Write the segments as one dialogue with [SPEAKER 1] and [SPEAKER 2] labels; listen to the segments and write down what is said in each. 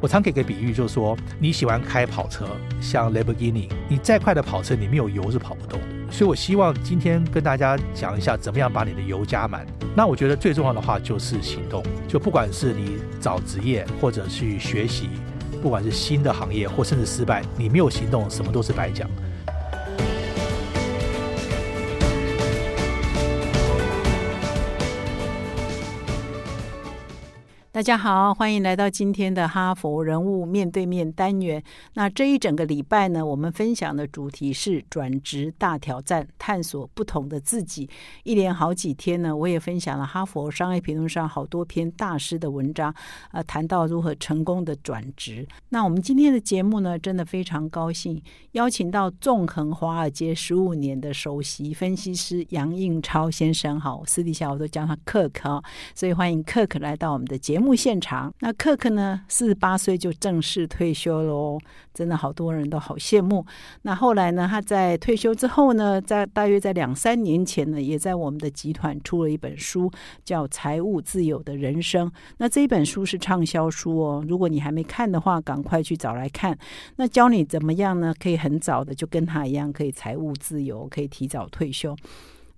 [SPEAKER 1] 我常给个比喻，就是说你喜欢开跑车，像 Lamborghini，你再快的跑车，你没有油是跑不动的。所以我希望今天跟大家讲一下，怎么样把你的油加满。那我觉得最重要的话就是行动，就不管是你找职业或者去学习，不管是新的行业或甚至失败，你没有行动，什么都是白讲。
[SPEAKER 2] 大家好，欢迎来到今天的哈佛人物面对面单元。那这一整个礼拜呢，我们分享的主题是转职大挑战，探索不同的自己。一连好几天呢，我也分享了哈佛商业评论上好多篇大师的文章，呃，谈到如何成功的转职。那我们今天的节目呢，真的非常高兴，邀请到纵横华尔街十五年的首席分析师杨应超先生。好，私底下我都叫他 Kirk 啊，所以欢迎 Kirk 来到我们的节目。现场，那克克呢？四十八岁就正式退休了哦，真的好多人都好羡慕。那后来呢？他在退休之后呢，在大约在两三年前呢，也在我们的集团出了一本书，叫《财务自由的人生》。那这一本书是畅销书哦，如果你还没看的话，赶快去找来看。那教你怎么样呢？可以很早的就跟他一样，可以财务自由，可以提早退休。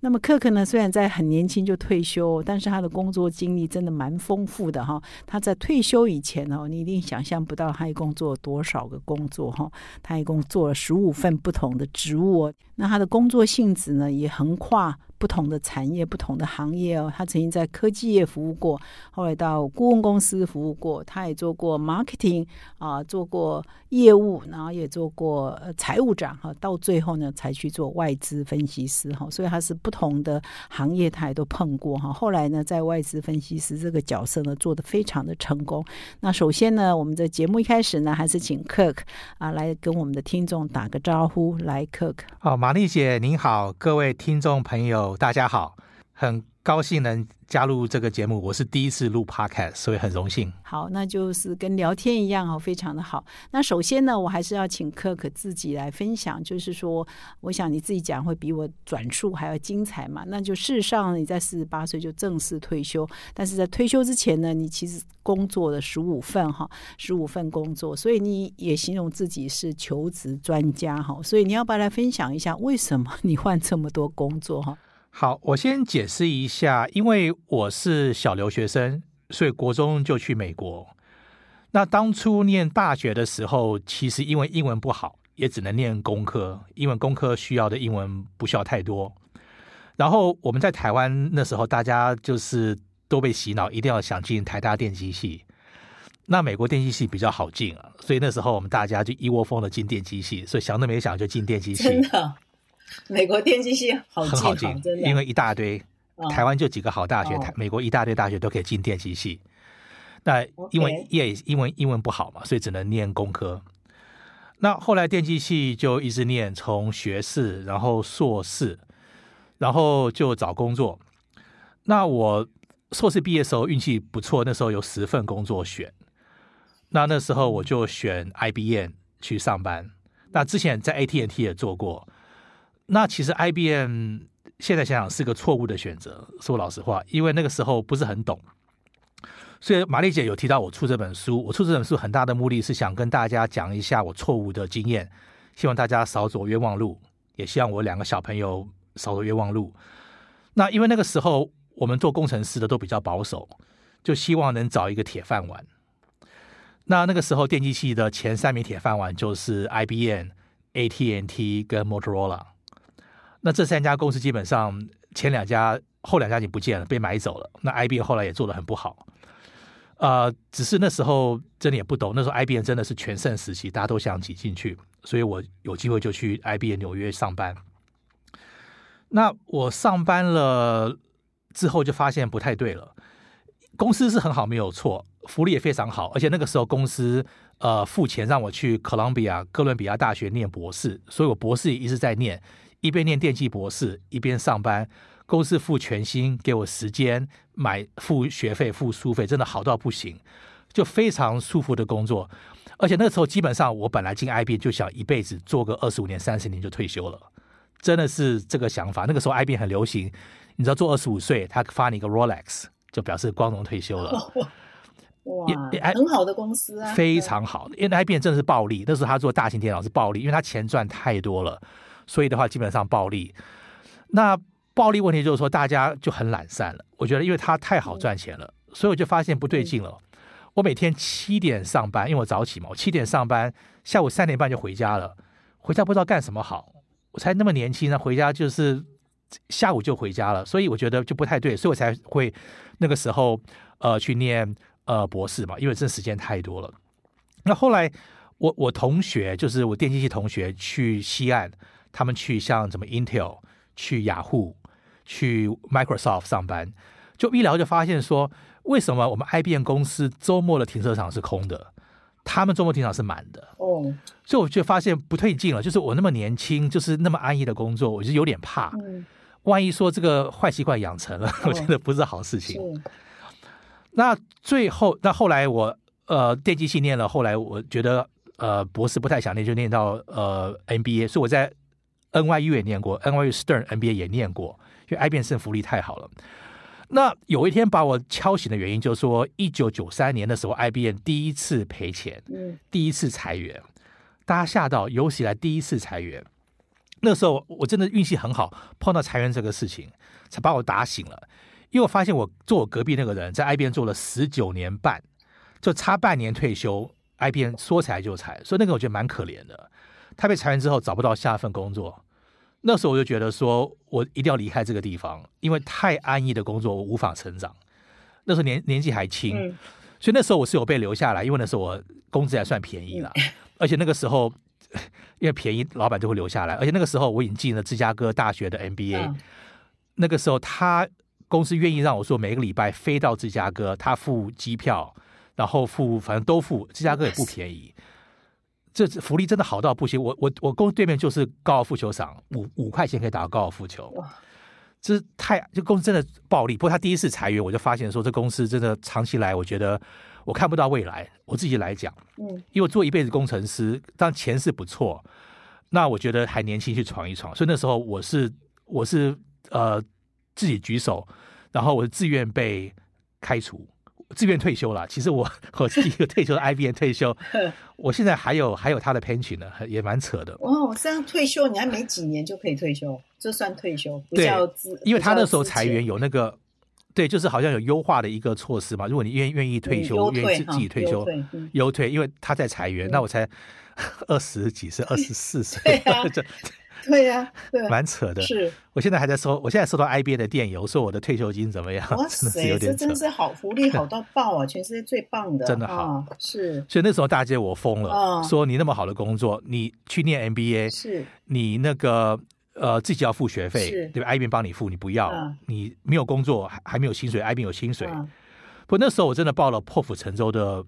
[SPEAKER 2] 那么克克呢？虽然在很年轻就退休，但是他的工作经历真的蛮丰富的哈。他在退休以前哦，你一定想象不到他一共做了多少个工作哈。他一共做了十五份不同的职务，那他的工作性质呢也横跨。不同的产业、不同的行业哦，他曾经在科技业服务过，后来到顾问公司服务过，他也做过 marketing 啊，做过业务，然后也做过财务长哈，到最后呢才去做外资分析师哈，所以他是不同的行业他也都碰过哈。后来呢，在外资分析师这个角色呢做的非常的成功。那首先呢，我们的节目一开始呢，还是请 Kirk 啊来跟我们的听众打个招呼，来 Kirk。
[SPEAKER 1] 好，玛丽姐您好，各位听众朋友。大家好，很高兴能加入这个节目。我是第一次录 podcast，所以很荣幸。
[SPEAKER 2] 好，那就是跟聊天一样哦，非常的好。那首先呢，我还是要请可可自己来分享，就是说，我想你自己讲会比我转述还要精彩嘛。那就事实上，你在四十八岁就正式退休，但是在退休之前呢，你其实工作了十五份哈，十五份工作，所以你也形容自己是求职专家哈。所以你要不要来分享一下，为什么你换这么多工作哈？
[SPEAKER 1] 好，我先解释一下，因为我是小留学生，所以国中就去美国。那当初念大学的时候，其实因为英文不好，也只能念工科，英文工科需要的英文不需要太多。然后我们在台湾那时候，大家就是都被洗脑，一定要想进台大电机系。那美国电机系比较好进啊，所以那时候我们大家就一窝蜂的进电机系，所以想都没想就进电机系。
[SPEAKER 2] 真的。美国电机系好
[SPEAKER 1] 很好进，
[SPEAKER 2] 真的，
[SPEAKER 1] 因为一大堆，台湾就几个好大学，台美国一大堆大学都可以进电机系。那因为也因为英文不好嘛，所以只能念工科。那后来电机系就一直念，从学士，然后硕士，然后就找工作。那我硕士毕业时候运气不错，那时候有十份工作选。那那时候我就选 IBM 去上班。那之前在 AT&T 也做过。那其实 IBM 现在想想是个错误的选择，说老实话，因为那个时候不是很懂。所以玛丽姐有提到我出这本书，我出这本书很大的目的是想跟大家讲一下我错误的经验，希望大家少走冤枉路，也希望我两个小朋友少走冤枉路。那因为那个时候我们做工程师的都比较保守，就希望能找一个铁饭碗。那那个时候电机系的前三名铁饭碗就是 IBM、AT&T 跟 Motorola。那这三家公司基本上前两家后两家已经不见了，被买走了。那 IBM 后来也做的很不好，呃，只是那时候真的也不懂，那时候 IBM 真的是全盛时期，大家都想挤进去，所以我有机会就去 IBM 纽约上班。那我上班了之后就发现不太对了，公司是很好没有错，福利也非常好，而且那个时候公司呃付钱让我去哥伦比亚哥伦比亚大学念博士，所以我博士一直在念。一边念电气博士，一边上班，公司付全薪给我时间，买付学费、付书费，真的好到不行，就非常舒服的工作。而且那个时候，基本上我本来进 IB 就想一辈子做个二十五年、三十年就退休了，真的是这个想法。那个时候 IB 很流行，你知道做二十五岁，他发你一个 Rolex，就表示光荣退休了。
[SPEAKER 3] 哇，很好的公司啊，
[SPEAKER 1] 非常好。因为 IBM 真的是暴利，那时候他做大型电脑是暴利，因为他钱赚太多了，所以的话基本上暴利。那暴利问题就是说，大家就很懒散了。我觉得，因为他太好赚钱了，所以我就发现不对劲了。我每天七点上班，因为我早起嘛，我七点上班，下午三点半就回家了。回家不知道干什么好，我才那么年轻呢，回家就是下午就回家了，所以我觉得就不太对，所以我才会那个时候呃去念呃博士嘛，因为这时间太多了。那后来我我同学就是我电机系同学去西岸，他们去像什么 Intel、去雅虎、去 Microsoft 上班，就一聊就发现说。为什么我们 IBM 公司周末的停车场是空的？他们周末停车场是满的。哦，所以我就发现不对劲了。就是我那么年轻，就是那么安逸的工作，我就有点怕。嗯，万一说这个坏习惯养成了，我觉得不是好事情。那最后，那后来我呃电机系念了，后来我觉得呃博士不太想念，就念到呃 MBA。所以我在 NYU 也念过，NYU Stern MBA 也念过，因为 IBM 是福利太好了。那有一天把我敲醒的原因，就是说，一九九三年的时候，IBM 第一次赔钱，嗯，第一次裁员，大家吓到，有史以来第一次裁员。那时候我真的运气很好，碰到裁员这个事情，才把我打醒了。因为我发现我坐我隔壁那个人在 IBM 做了十九年半，就差半年退休，IBM 说裁就裁，所以那个我觉得蛮可怜的。他被裁员之后找不到下一份工作。那时候我就觉得说，我一定要离开这个地方，因为太安逸的工作我无法成长。那时候年年纪还轻，所以那时候我是有被留下来，因为那时候我工资还算便宜了，而且那个时候因为便宜，老板就会留下来。而且那个时候我已经进了芝加哥大学的 MBA，那个时候他公司愿意让我说每个礼拜飞到芝加哥，他付机票，然后付反正都付，芝加哥也不便宜。这福利真的好到不行，我我我公司对面就是高尔夫球场，五五块钱可以打高尔夫球，这太这公司真的暴利。不过他第一次裁员，我就发现说这公司真的长期来，我觉得我看不到未来。我自己来讲，嗯，因为我做一辈子工程师，但钱是不错，那我觉得还年轻去闯一闯，所以那时候我是我是呃自己举手，然后我是自愿被开除。自愿退休了，其实我 我是一个退休的 IBM 退休，我现在还有还有他的 pension 呢，也蛮扯的。
[SPEAKER 3] 哦，这样退休你还没几年就可以退休，这算退休？
[SPEAKER 1] 对，因为他那时候裁员有那个，对，就是好像有优化的一个措施嘛。如果你愿愿意退休，愿意自己退休，优退，因为他在裁员，那我才 二十几岁，二十四岁，
[SPEAKER 3] 对呀，对，
[SPEAKER 1] 蛮扯的。
[SPEAKER 3] 是，
[SPEAKER 1] 我现在还在收，我现在收到 IBA 的电邮，说我的退休金怎么样？
[SPEAKER 3] 哇塞，这真的是好福利，好到爆啊！全世界最棒的，
[SPEAKER 1] 真的好。
[SPEAKER 3] 是，
[SPEAKER 1] 所以那时候大姐我疯了，说你那么好的工作，你去念 MBA，
[SPEAKER 3] 是，
[SPEAKER 1] 你那个呃自己要付学费，对吧？IBM 帮你付，你不要，你没有工作，还还没有薪水，IBM 有薪水。不，那时候我真的报了破釜沉舟的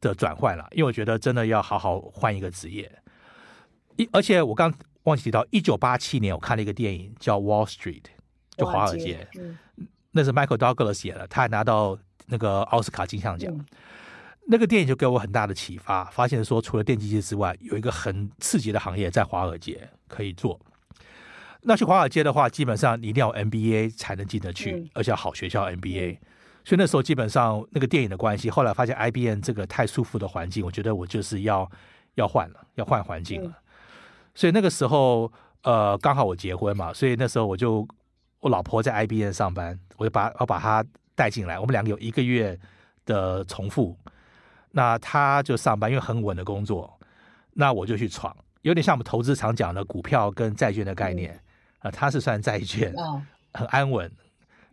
[SPEAKER 1] 的转换了，因为我觉得真的要好好换一个职业。一，而且我刚。忘记提到，一九八七年我看了一个电影叫《Wall Street》，就华尔街，那是 Michael Douglas 写的，他还拿到那个奥斯卡金像奖。那个电影就给我很大的启发，发现说除了电机界之外，有一个很刺激的行业在华尔街可以做。那去华尔街的话，基本上你一定要 MBA 才能进得去，而且要好学校 MBA。所以那时候基本上那个电影的关系，后来发现 IBM 这个太舒服的环境，我觉得我就是要要换了，要换环境了。所以那个时候，呃，刚好我结婚嘛，所以那时候我就我老婆在 IBM 上班，我就把我把她带进来，我们两个有一个月的重复，那她就上班，因为很稳的工作，那我就去闯，有点像我们投资常讲的股票跟债券的概念啊，他是算债券，很安稳，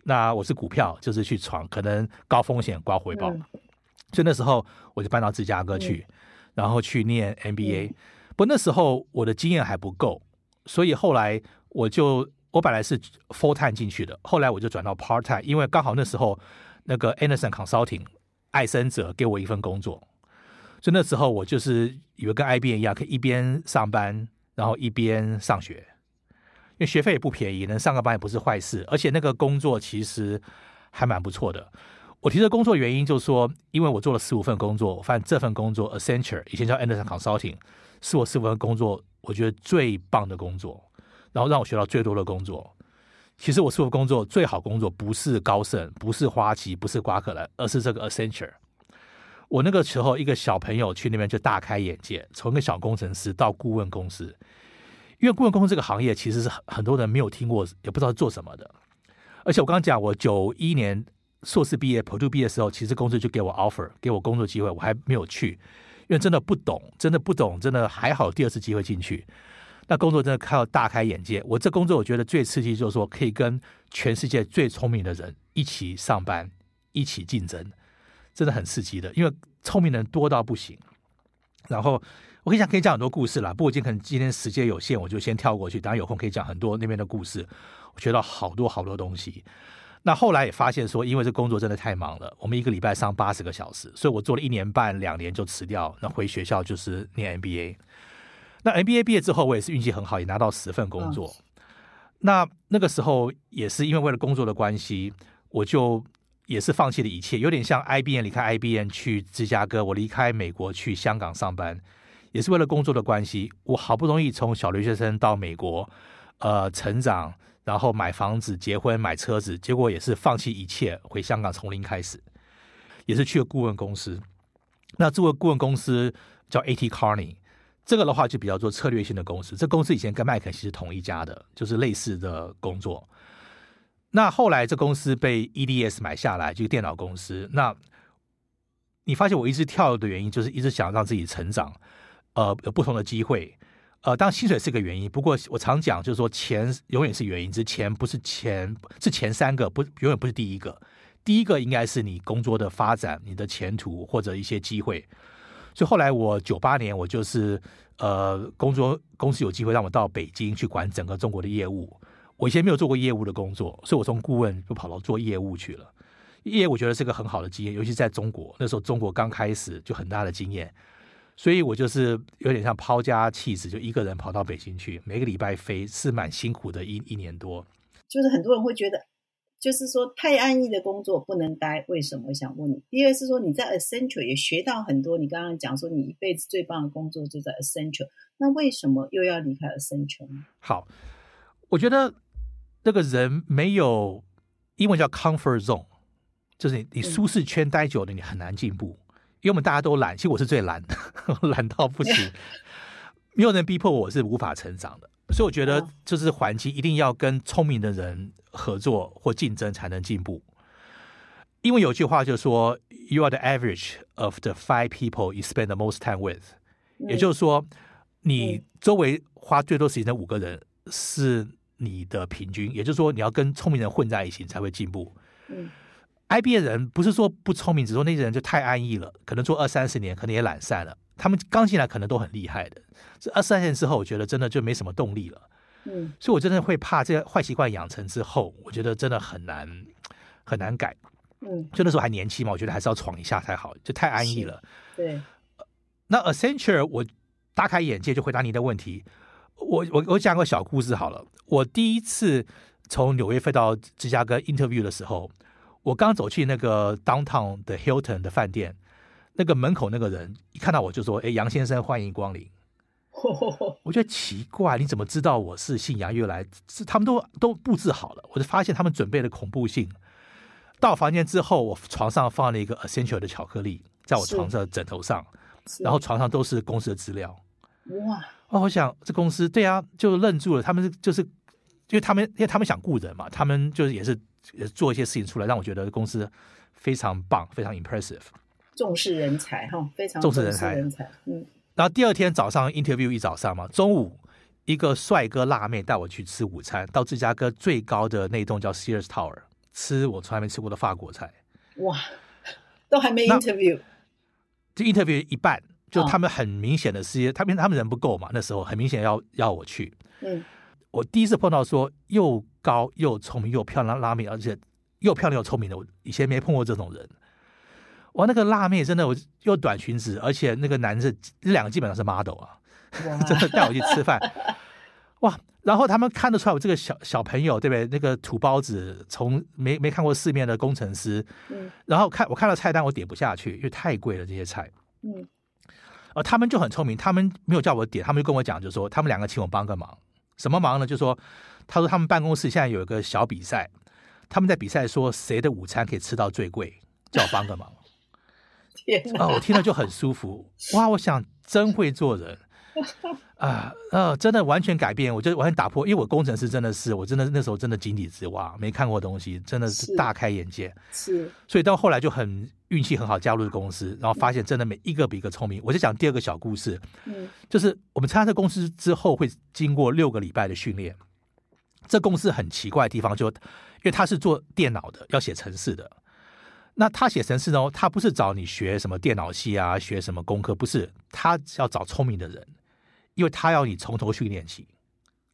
[SPEAKER 1] 那我是股票，就是去闯，可能高风险高回报，所以那时候我就搬到芝加哥去，然后去念 MBA。不，那时候我的经验还不够，所以后来我就我本来是 full time 进去的，后来我就转到 part time，因为刚好那时候那个 Anderson Consulting 爱森哲给我一份工作，所以那时候我就是以为跟 IBM 一样，可以一边上班，然后一边上学，因为学费也不便宜，能上个班也不是坏事，而且那个工作其实还蛮不错的。我提这工作原因就是说，因为我做了十五份工作，我发现这份工作 Accenture 以前叫 Anderson Consulting。是我四份工作，我觉得最棒的工作，然后让我学到最多的工作。其实我四份工作最好工作不是高盛，不是花旗，不是瓜克兰，而是这个 Accenture。我那个时候一个小朋友去那边就大开眼界，从一个小工程师到顾问公司，因为顾问公司这个行业其实是很很多人没有听过，也不知道做什么的。而且我刚刚讲，我九一年硕士毕业，普渡毕业的时候，其实公司就给我 offer，给我工作机会，我还没有去，因为真的不懂，真的不懂，真的还好第二次机会进去，那工作真的看到大开眼界。我这工作我觉得最刺激，就是说可以跟全世界最聪明的人一起上班，一起竞争。真的很刺激的，因为聪明人多到不行。然后我可以讲，可以讲很多故事啦。不过今天可能今天时间有限，我就先跳过去。当然有空可以讲很多那边的故事，我学到好多好多东西。那后来也发现说，因为这工作真的太忙了，我们一个礼拜上八十个小时，所以我做了一年半两年就辞掉。那回学校就是念 MBA。那 MBA 毕业之后，我也是运气很好，也拿到十份工作。那那个时候也是因为为了工作的关系，我就。也是放弃了一切，有点像 IBM 离开 IBM 去芝加哥，我离开美国去香港上班，也是为了工作的关系。我好不容易从小留学生到美国，呃，成长，然后买房子、结婚、买车子，结果也是放弃一切，回香港从零开始，也是去了顾问公司。那这个顾问公司叫 AT Carney，这个的话就比较做策略性的公司。这公司以前跟麦肯锡是同一家的，就是类似的工作。那后来这公司被 EDS 买下来，就电脑公司。那你发现我一直跳的原因，就是一直想让自己成长，呃，有不同的机会。呃，当然薪水是个原因，不过我常讲就是说钱永远是原因，之钱不是钱，是前三个不永远不是第一个。第一个应该是你工作的发展、你的前途或者一些机会。所以后来我九八年我就是呃工作公司有机会让我到北京去管整个中国的业务。我以前没有做过业务的工作，所以我从顾问就跑到做业务去了。业务我觉得是个很好的经验，尤其在中国那时候，中国刚开始就很大的经验。所以我就是有点像抛家弃子，就一个人跑到北京去，每个礼拜飞，是蛮辛苦的，一一年多。
[SPEAKER 3] 就是很多人会觉得，就是说太安逸的工作不能待，为什么？我想问你。第二是说你在 Accenture 也学到很多，你刚刚讲说你一辈子最棒的工作就在 Accenture，那为什么又要离开 Accenture 呢？
[SPEAKER 1] 好，我觉得。那个人没有英文叫 comfort zone，就是你你舒适圈待久了，你很难进步。因为我们大家都懒，其实我是最懒的，懒到不行。没有人逼迫我是无法成长的，所以我觉得就是环境一定要跟聪明的人合作或竞争才能进步。因为有句话就说，You are the average of the five people you spend the most time with，也就是说，你周围花最多时间的五个人是。你的平均，也就是说，你要跟聪明人混在一起才会进步。嗯，IB 的人不是说不聪明，只是说那些人就太安逸了，可能做二三十年，可能也懒散了。他们刚进来可能都很厉害的，这二三十年之后，我觉得真的就没什么动力了。嗯，所以我真的会怕这些坏习惯养成之后，我觉得真的很难很难改。嗯，就那时候还年轻嘛，我觉得还是要闯一下才好，就太安逸了。
[SPEAKER 3] 对，
[SPEAKER 1] 那 Accenture 我大开眼界，就回答你的问题。我我我讲个小故事好了。我第一次从纽约飞到芝加哥 interview 的时候，我刚走去那个 downtown 的 Hilton 的饭店，那个门口那个人一看到我就说：“哎，杨先生，欢迎光临。”我觉得奇怪，你怎么知道我是姓杨？又来是他们都都布置好了，我就发现他们准备的恐怖性。到房间之后，我床上放了一个 essential 的巧克力，在我床上枕头上，然后床上都是公司的资料。哇！哦，我想这公司对啊，就愣住了。他们就是。因为他们，因为他们想雇人嘛，他们就是也是也做一些事情出来，让我觉得公司非常棒，非常 impressive，
[SPEAKER 3] 重视人才哈，非常
[SPEAKER 1] 重视人才，
[SPEAKER 3] 人才，嗯。
[SPEAKER 1] 然后第二天早上 interview 一早上嘛，中午一个帅哥辣妹带我去吃午餐，到芝加哥最高的那栋叫 Sears Tower 吃我从来没吃过的法国菜。哇，
[SPEAKER 3] 都还没 interview，
[SPEAKER 1] 就 interview 一半，就他们很明显的是，他们他们人不够嘛，那时候很明显要要我去，嗯。我第一次碰到说又高又聪明又漂亮拉妹，而且又漂亮又聪明的，我以前没碰过这种人。哇，那个辣妹真的，我又短裙子，而且那个男的，这两个基本上是 model 啊，真的带我去吃饭。哇，然后他们看得出来我这个小小朋友，对不对？那个土包子，从没没看过世面的工程师。嗯。然后看我看到菜单，我点不下去，因为太贵了这些菜。嗯。呃，他们就很聪明，他们没有叫我点，他们就跟我讲，就说他们两个请我帮个忙。什么忙呢？就说，他说他们办公室现在有一个小比赛，他们在比赛说谁的午餐可以吃到最贵，叫我帮个忙。
[SPEAKER 3] 天哪！
[SPEAKER 1] 我听了就很舒服。哇，我想真会做人。啊呃，真的完全改变，我就完全打破，因为我工程师真的是，我真的那时候真的井底之蛙，没看过东西，真的是大开眼界。
[SPEAKER 3] 是，
[SPEAKER 1] 所以到后来就很运气很好，加入公司，然后发现真的每一个比一个聪明。我就讲第二个小故事，嗯，就是我们参加这公司之后，会经过六个礼拜的训练。这公司很奇怪的地方，就因为他是做电脑的，要写程式的。那他写程式呢，他不是找你学什么电脑系啊，学什么功课，不是，他要找聪明的人。因为他要你从头训练起，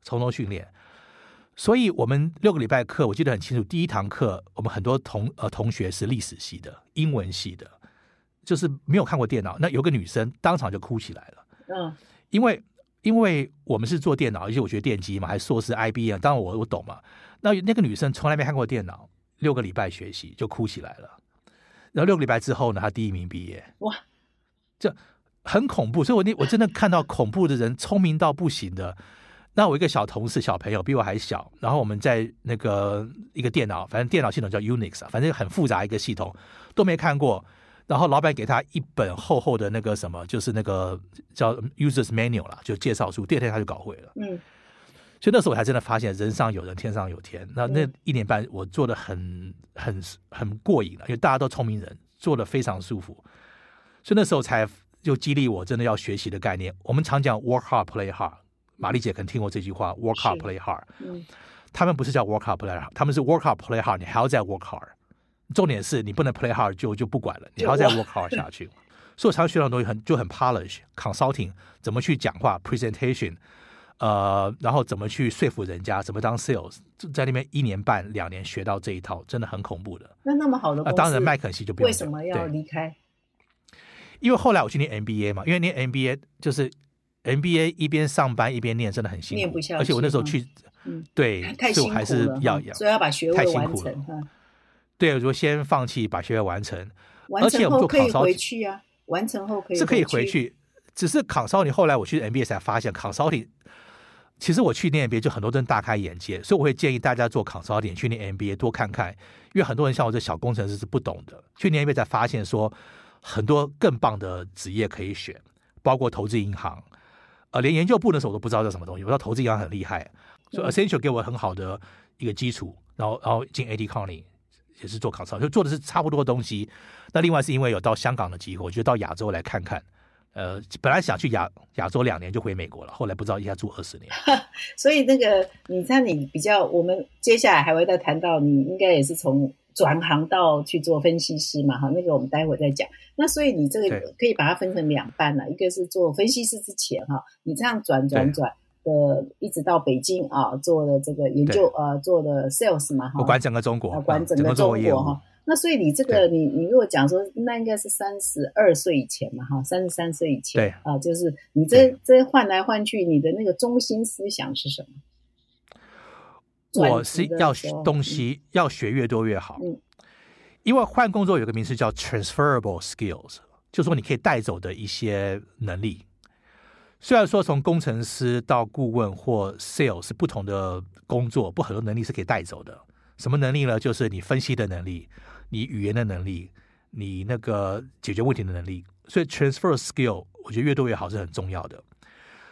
[SPEAKER 1] 从头训练，所以我们六个礼拜课，我记得很清楚。第一堂课，我们很多同呃同学是历史系的、英文系的，就是没有看过电脑。那有个女生当场就哭起来了。嗯，因为因为我们是做电脑，而且我学电机嘛，还硕士 IBM，当然我我懂嘛。那那个女生从来没看过电脑，六个礼拜学习就哭起来了。然后六个礼拜之后呢，她第一名毕业。哇，这。很恐怖，所以我那我真的看到恐怖的人，聪明到不行的。那我一个小同事，小朋友比我还小，然后我们在那个一个电脑，反正电脑系统叫 Unix 啊，反正很复杂一个系统，都没看过。然后老板给他一本厚厚的那个什么，就是那个叫 Users Manual 啦，就介绍书。第二天他就搞会了。嗯，所以那时候我才真的发现人上有人，天上有天。那那一年半我做的很很很过瘾了，因为大家都聪明人，做的非常舒服。所以那时候才。就激励我真的要学习的概念。我们常讲 work hard, play hard。玛丽姐可能听过这句话，work hard, play hard。嗯，他们不是叫 work hard, play hard，他们是 work hard, play hard。你还要再 work hard。重点是你不能 play hard 就就不管了，你还要再 work hard 下去。所以我常常学到东西很就很 polish consulting，怎么去讲话 presentation，呃，然后怎么去说服人家，怎么当 sales，在那边一年半两年学到这一套，真的很恐怖的。
[SPEAKER 3] 那那么好的，那
[SPEAKER 1] 当然麦肯锡就不
[SPEAKER 3] 为什么要离开？
[SPEAKER 1] 因为后来我去念 MBA 嘛，因为念 MBA 就是 MBA 一边上班一边念，真的很辛苦，而且我那时候去，对，
[SPEAKER 3] 太辛苦
[SPEAKER 1] 还是要
[SPEAKER 3] 所以要把学位完成。
[SPEAKER 1] 对，我说先放弃把学业完成，
[SPEAKER 3] 完成后可以回去啊，完成后可以
[SPEAKER 1] 是可以回去，只是考烧你后来我去 MBA 才发现，考烧你其实我去念 MBA 就很多人大开眼界，所以我会建议大家做康少点去念 MBA 多看看，因为很多人像我这小工程师是不懂的，去年 MBA 才发现说。很多更棒的职业可以选，包括投资银行，呃，连研究部的时候我都不知道这什么东西。我知道投资银行很厉害，所以 Essential 给我很好的一个基础，然后然后进 AD Conning 也是做考察，就做的是差不多的东西。那另外是因为有到香港的机会，我就到亚洲来看看。呃，本来想去亚亚洲两年就回美国了，后来不知道一下住二十年。
[SPEAKER 3] 所以那个你看你比较，我们接下来还会再谈到，你应该也是从。转行到去做分析师嘛，哈，那个我们待会再讲。那所以你这个可以把它分成两半了，一个是做分析师之前哈，你这样转转转的，一直到北京啊，做的这个研究呃，做的 sales 嘛，哈，
[SPEAKER 1] 管整个中国，
[SPEAKER 3] 管整个中国哈。那所以你这个你你如果讲说，那应该是三十二岁以前嘛，哈，三十三岁以前，
[SPEAKER 1] 对
[SPEAKER 3] 啊，就是你这这换来换去，你的那个中心思想是什么？
[SPEAKER 1] 我是要东西要学越多越好，嗯，因为换工作有个名词叫 transferable skills，就说你可以带走的一些能力。虽然说从工程师到顾问或 sales 是不同的工作，不很多能力是可以带走的。什么能力呢？就是你分析的能力，你语言的能力，你那个解决问题的能力。所以 transfer skill 我觉得越多越好是很重要的。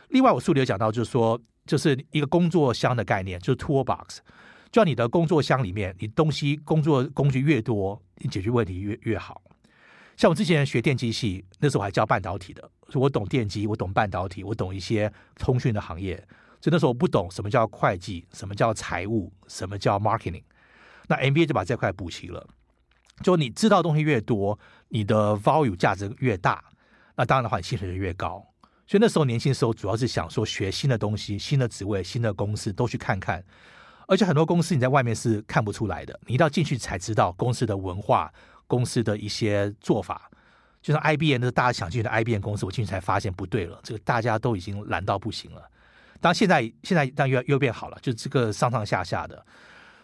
[SPEAKER 1] 另外，我书里有讲到，就是说。就是一个工作箱的概念，就是 toolbox。就你的工作箱里面，你东西工作工具越多，你解决问题越越好。像我之前学电机系，那时候我还教半导体的，所以我懂电机，我懂半导体，我懂一些通讯的行业。所以那时候我不懂什么叫会计，什么叫财务，什么叫 marketing。那 MBA 就把这块补齐了。就你知道东西越多，你的 value 价值越大，那当然的话，你薪水就越高。所以那时候年轻的时候主要是想说学新的东西、新的职位、新的公司都去看看，而且很多公司你在外面是看不出来的，你一到进去才知道公司的文化、公司的一些做法。就像 IBM 那个大家想进去的 IBM 公司，我进去才发现不对了，这个大家都已经懒到不行了。当现在现在但又又变好了，就这个上上下下的。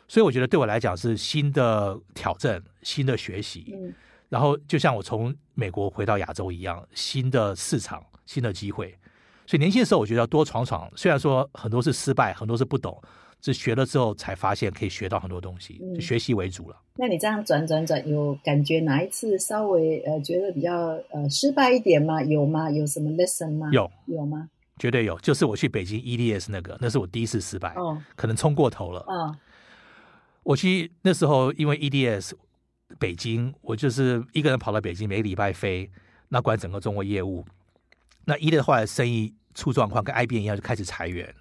[SPEAKER 1] 所以我觉得对我来讲是新的挑战、新的学习。嗯。然后就像我从美国回到亚洲一样，新的市场。新的机会，所以年轻的时候我觉得要多闯闯。虽然说很多是失败，很多是不懂，是学了之后才发现可以学到很多东西，就学习为主了。
[SPEAKER 3] 那你这样转转转，有感觉哪一次稍微呃觉得比较呃失败一点吗？有吗？有什么 lesson 吗？
[SPEAKER 1] 有
[SPEAKER 3] 有吗？
[SPEAKER 1] 绝对有，就是我去北京 EDS 那个，那是我第一次失败，
[SPEAKER 3] 哦
[SPEAKER 1] 可能冲过头了。
[SPEAKER 3] 啊
[SPEAKER 1] 我去那时候因为 EDS 北京，我就是一个人跑到北京，每个礼拜飞，那管整个中国业务。那 EDS 后来生意出状况，跟 IBM 一样，就开始裁员。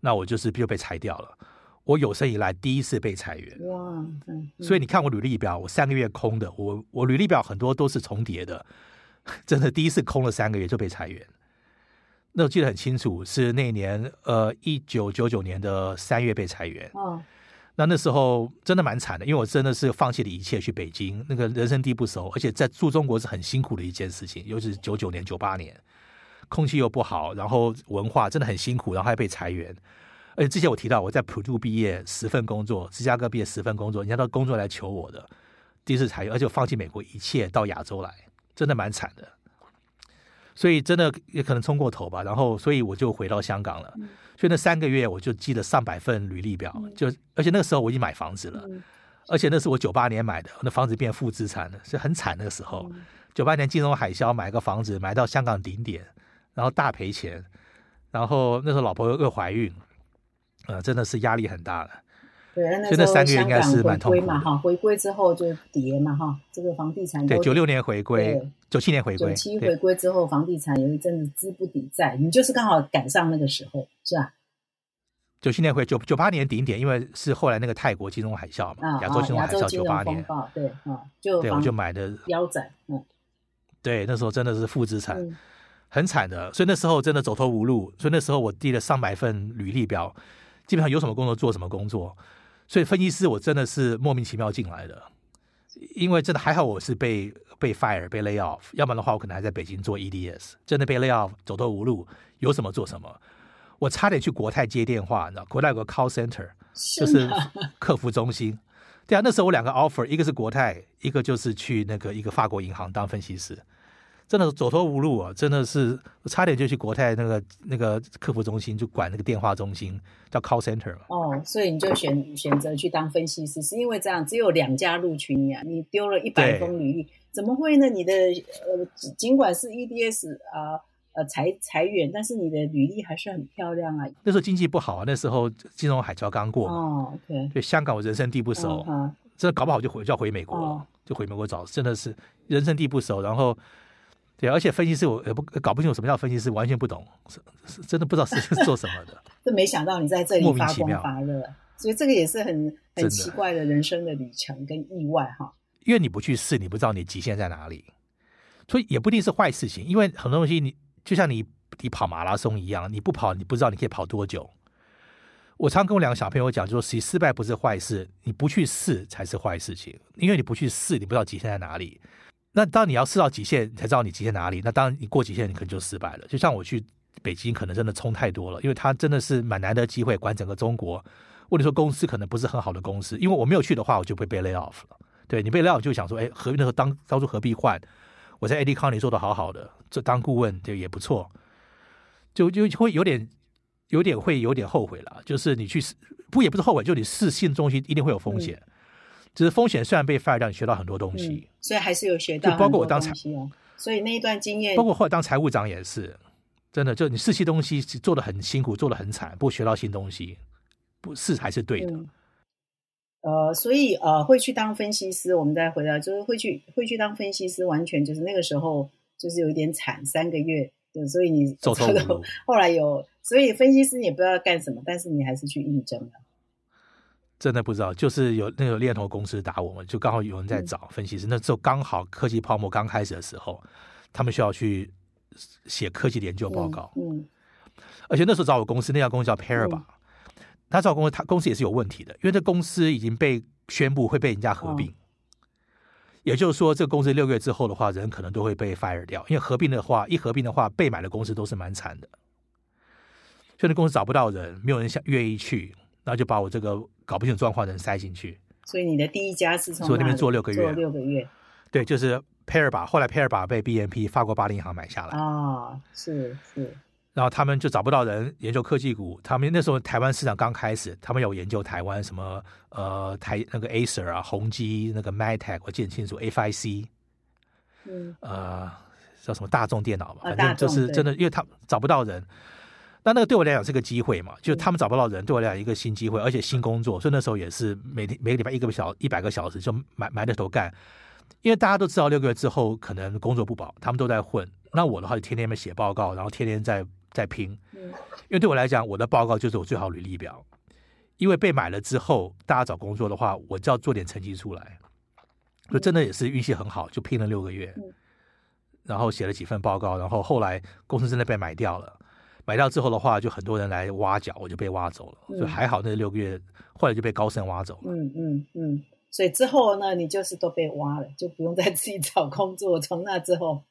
[SPEAKER 1] 那我就是就被裁掉了。我有生以来第一次被裁员，
[SPEAKER 3] 哇嗯，
[SPEAKER 1] 所以你看我履历表，我三个月空的，我我履历表很多都是重叠的，真的第一次空了三个月就被裁员。那我记得很清楚，是那年呃一九九九年的三月被裁员。
[SPEAKER 3] 哦
[SPEAKER 1] 那那时候真的蛮惨的，因为我真的是放弃了一切去北京，那个人生地不熟，而且在住中国是很辛苦的一件事情，尤其是九九年、九八年，空气又不好，然后文化真的很辛苦，然后还被裁员。而且之前我提到我在普渡毕业十份工作，芝加哥毕业十份工作，人家都工作来求我的，第一次裁员，而且我放弃美国一切到亚洲来，真的蛮惨的。所以真的也可能冲过头吧，然后所以我就回到香港了。所以那三个月我就寄了上百份履历表，就而且那个时候我已经买房子了，
[SPEAKER 3] 嗯
[SPEAKER 1] 而且那是我九八年买的，那房子变负资产了，是很惨那个时候。九八年金融海啸，买个房子买到香港顶点，然后大赔钱，然后那时候老婆又怀孕，呃，真的是压力很大了。
[SPEAKER 3] 对，那
[SPEAKER 1] 所以那三个月应该是蛮痛苦的。
[SPEAKER 3] 回归嘛哈，回归之后就跌嘛哈，这个房地产
[SPEAKER 1] 对，九六年回归，九七年回归，
[SPEAKER 3] 九七回
[SPEAKER 1] 对
[SPEAKER 3] 归之后，房地产有一阵子资不抵债，你就是刚好赶上那个时候，是吧？
[SPEAKER 1] 九七年回九九八年顶点，因为是后来那个泰国金融海啸嘛，
[SPEAKER 3] 啊，
[SPEAKER 1] 亚洲金融海啸九八年，
[SPEAKER 3] 对啊，就
[SPEAKER 1] 对，我就买的，
[SPEAKER 3] 腰斩，嗯。
[SPEAKER 1] 对，那时候真的是负资产，
[SPEAKER 3] 嗯
[SPEAKER 1] 很惨的，所以那时候真的走投无路，所以那时候我递了上百份履历表，基本上有什么工作做什么工作，所以分析师我真的是莫名其妙进来的，因为真的还好我是被被 fire 被 lay off，要不然的话我可能还在北京做 EDS，真的被 lay off 走投无路，有什么做什么，我差点去国泰接电话，你知道国泰有个 call center，就是客服中心。对啊，那时候我两个 offer，一个是国泰，一个就是去那个一个法国银行当分析师，真的是走投无路啊！真的是差点就去国泰那个那个客服中心，就管那个电话中心，叫 call center 嘛。
[SPEAKER 3] 哦，所以你就选选择去当分析师，是因为这样，只有两家录取你啊，你丢了一百
[SPEAKER 1] 对
[SPEAKER 3] 封履历，怎么会呢？你的呃，尽尽管是 EDS 啊呃裁裁员，但是你的履历还是很漂亮啊。
[SPEAKER 1] 那时候经济不好啊，那时候金融海啸刚过嘛，
[SPEAKER 3] 哦，OK，
[SPEAKER 1] 对香港我人生地不熟，
[SPEAKER 3] 嗯
[SPEAKER 1] 真的搞不好就回就要回美国了，
[SPEAKER 3] 哦
[SPEAKER 1] 就回美国找，真的是人生地不熟。然后，对，而且分析师我也不搞不清楚什么叫分析师，完全不懂，是是真的不知道是 是做什么的。
[SPEAKER 3] 这没想到你在这里
[SPEAKER 1] 莫名
[SPEAKER 3] 发光
[SPEAKER 1] 其妙
[SPEAKER 3] 发热，所以这个也是很很奇怪的人生的旅程跟意外哈。
[SPEAKER 1] 因为你不去试，你不知道你极限在哪里，所以也不一定是坏事情。因为很多东西你就像你你跑马拉松一样，你不跑你不知道你可以跑多久。我常跟我两个小朋友讲，就说其实失败不是坏事，你不去试才是坏事情。因为你不去试，你不知道极限在哪里。那当你要试到极限，你才知道你极限哪里。那当然你过极限，你可能就失败了。就像我去北京，可能真的冲太多了，因为他真的是蛮难得机会管整个中国。或者说公司可能不是很好的公司，因为我没有去的话，我就会被 lay off 了。对你被 lay off 就想说，哎，何必那时候当当初何必换？我在 AD County 做的好好的，这当顾问对也不错，就就会有点有点会有点后悔了。就是你去试不也不是后悔，就你试新东西一定会有风险。只是风险虽然被 fire 掉，你学到很多东西，
[SPEAKER 3] 嗯，所以还是有学到
[SPEAKER 1] 就包括我当财。
[SPEAKER 3] 所以那一段经验
[SPEAKER 1] 包括后来当财务长也是，真的就你试些东西做的很辛苦，做的很惨，不过学到新东西，不是还是对的。
[SPEAKER 3] 嗯呃，所以呃，会去当分析师，我们再回到，就是会去会去当分析师，完全就是那个时候就是有一点惨，三个月，对所以你
[SPEAKER 1] 走投无路。
[SPEAKER 3] 后来有，所以分析师你也不知道干什么，但是你还是去应征了。
[SPEAKER 1] 真的不知道，就是有那个猎头公司打我们，就刚好有人在找分析师。那时候刚好科技泡沫刚开始的时候，他们需要去写科技研究报告，
[SPEAKER 3] 嗯，
[SPEAKER 1] 而且那时候找我公司，那家公司叫 Paraba，、他找我公司，他公司也是有问题的，因为这公司已经被宣布会被人家合并。也就是说，这个公司六个月之后的话，人可能都会被 fire 掉，因为合并的话，一合并的话，被买的公司都是蛮惨的。所以那公司找不到人，没有人想愿意去，然后就把我这个搞不清楚状况的人塞进去。
[SPEAKER 3] 所以你的第一家是从
[SPEAKER 1] 那边做六个月
[SPEAKER 3] 做六个月
[SPEAKER 1] 对，就是 Paraba，后来 Paraba 被 BNP 法国巴黎银行买下来，
[SPEAKER 3] 啊，是是，
[SPEAKER 1] 然后他们就找不到人研究科技股。他们那时候台湾市场刚开始，他们有研究台湾什么呃台那个 Acer 啊、宏基那个 MyTech，我记得清楚，FIC，嗯，呃，叫什么大众电脑吧，反正就是真的，因为他找不到人。那那个对我来讲是个机会嘛，就是他们找不到人，对我来讲一个新机会，而且新工作，所以那时候也是每天每个礼拜一个小一百个小时就埋埋着头干。因为大家都知道六个月之后可能工作不保，他们都在混。那我的话就天天写报告，然后天天在在拼。因为对我来讲，我的报告就是我最好履历表。因为被买了之后，大家找工作的话，我就要做点成绩出来。就真的也是运气很好，就拼了六个月，然后写了几份报告，然后后来公司真的被买掉了。买到之后的话，就很多人来挖角，我就被挖走了。就还好那六个月，后来就被高盛挖走了。
[SPEAKER 3] 嗯嗯嗯。所以之后呢，你就是都被挖了，就不用再自己找工作。从那之后，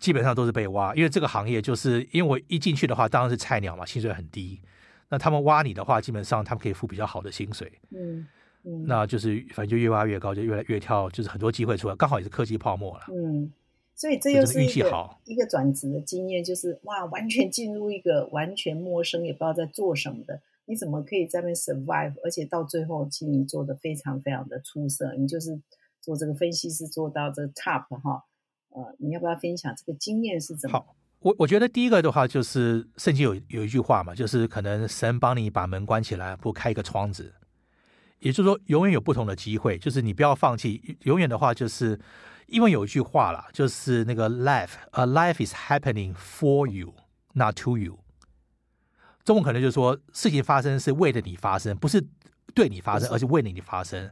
[SPEAKER 1] 基本上都是被挖，因为这个行业就是因为我一进去的话，当然是菜鸟嘛，薪水很低。那他们挖你的话，基本上他们可以付比较好的薪水。嗯嗯，那就是反正就越挖越高，就越来越跳，就是很多机会出来，刚好也是科技泡沫了。
[SPEAKER 3] 嗯，所以这又是一个一个转职的经验，就是哇，完全进入一个完全陌生，也不知道在做什么的。你怎么可以在那边 survive？而且到最后，其实你做的非常非常的出色。你就是做这个分析师做到这个 top 哈。呃，你要不要分享这个经验是怎么？
[SPEAKER 1] 好，我我觉得第一个的话就是圣经有有一句话嘛，就是可能神帮你把门关起来，不开一个窗子。也就是说，永远有不同的机会，就是你不要放弃。永远的话，就是因为有一句话啦，就是那个 life，a life is happening for you，not to you。中文可能就是说，事情发生是为了你发生，不是对你发生，而是为了你发生，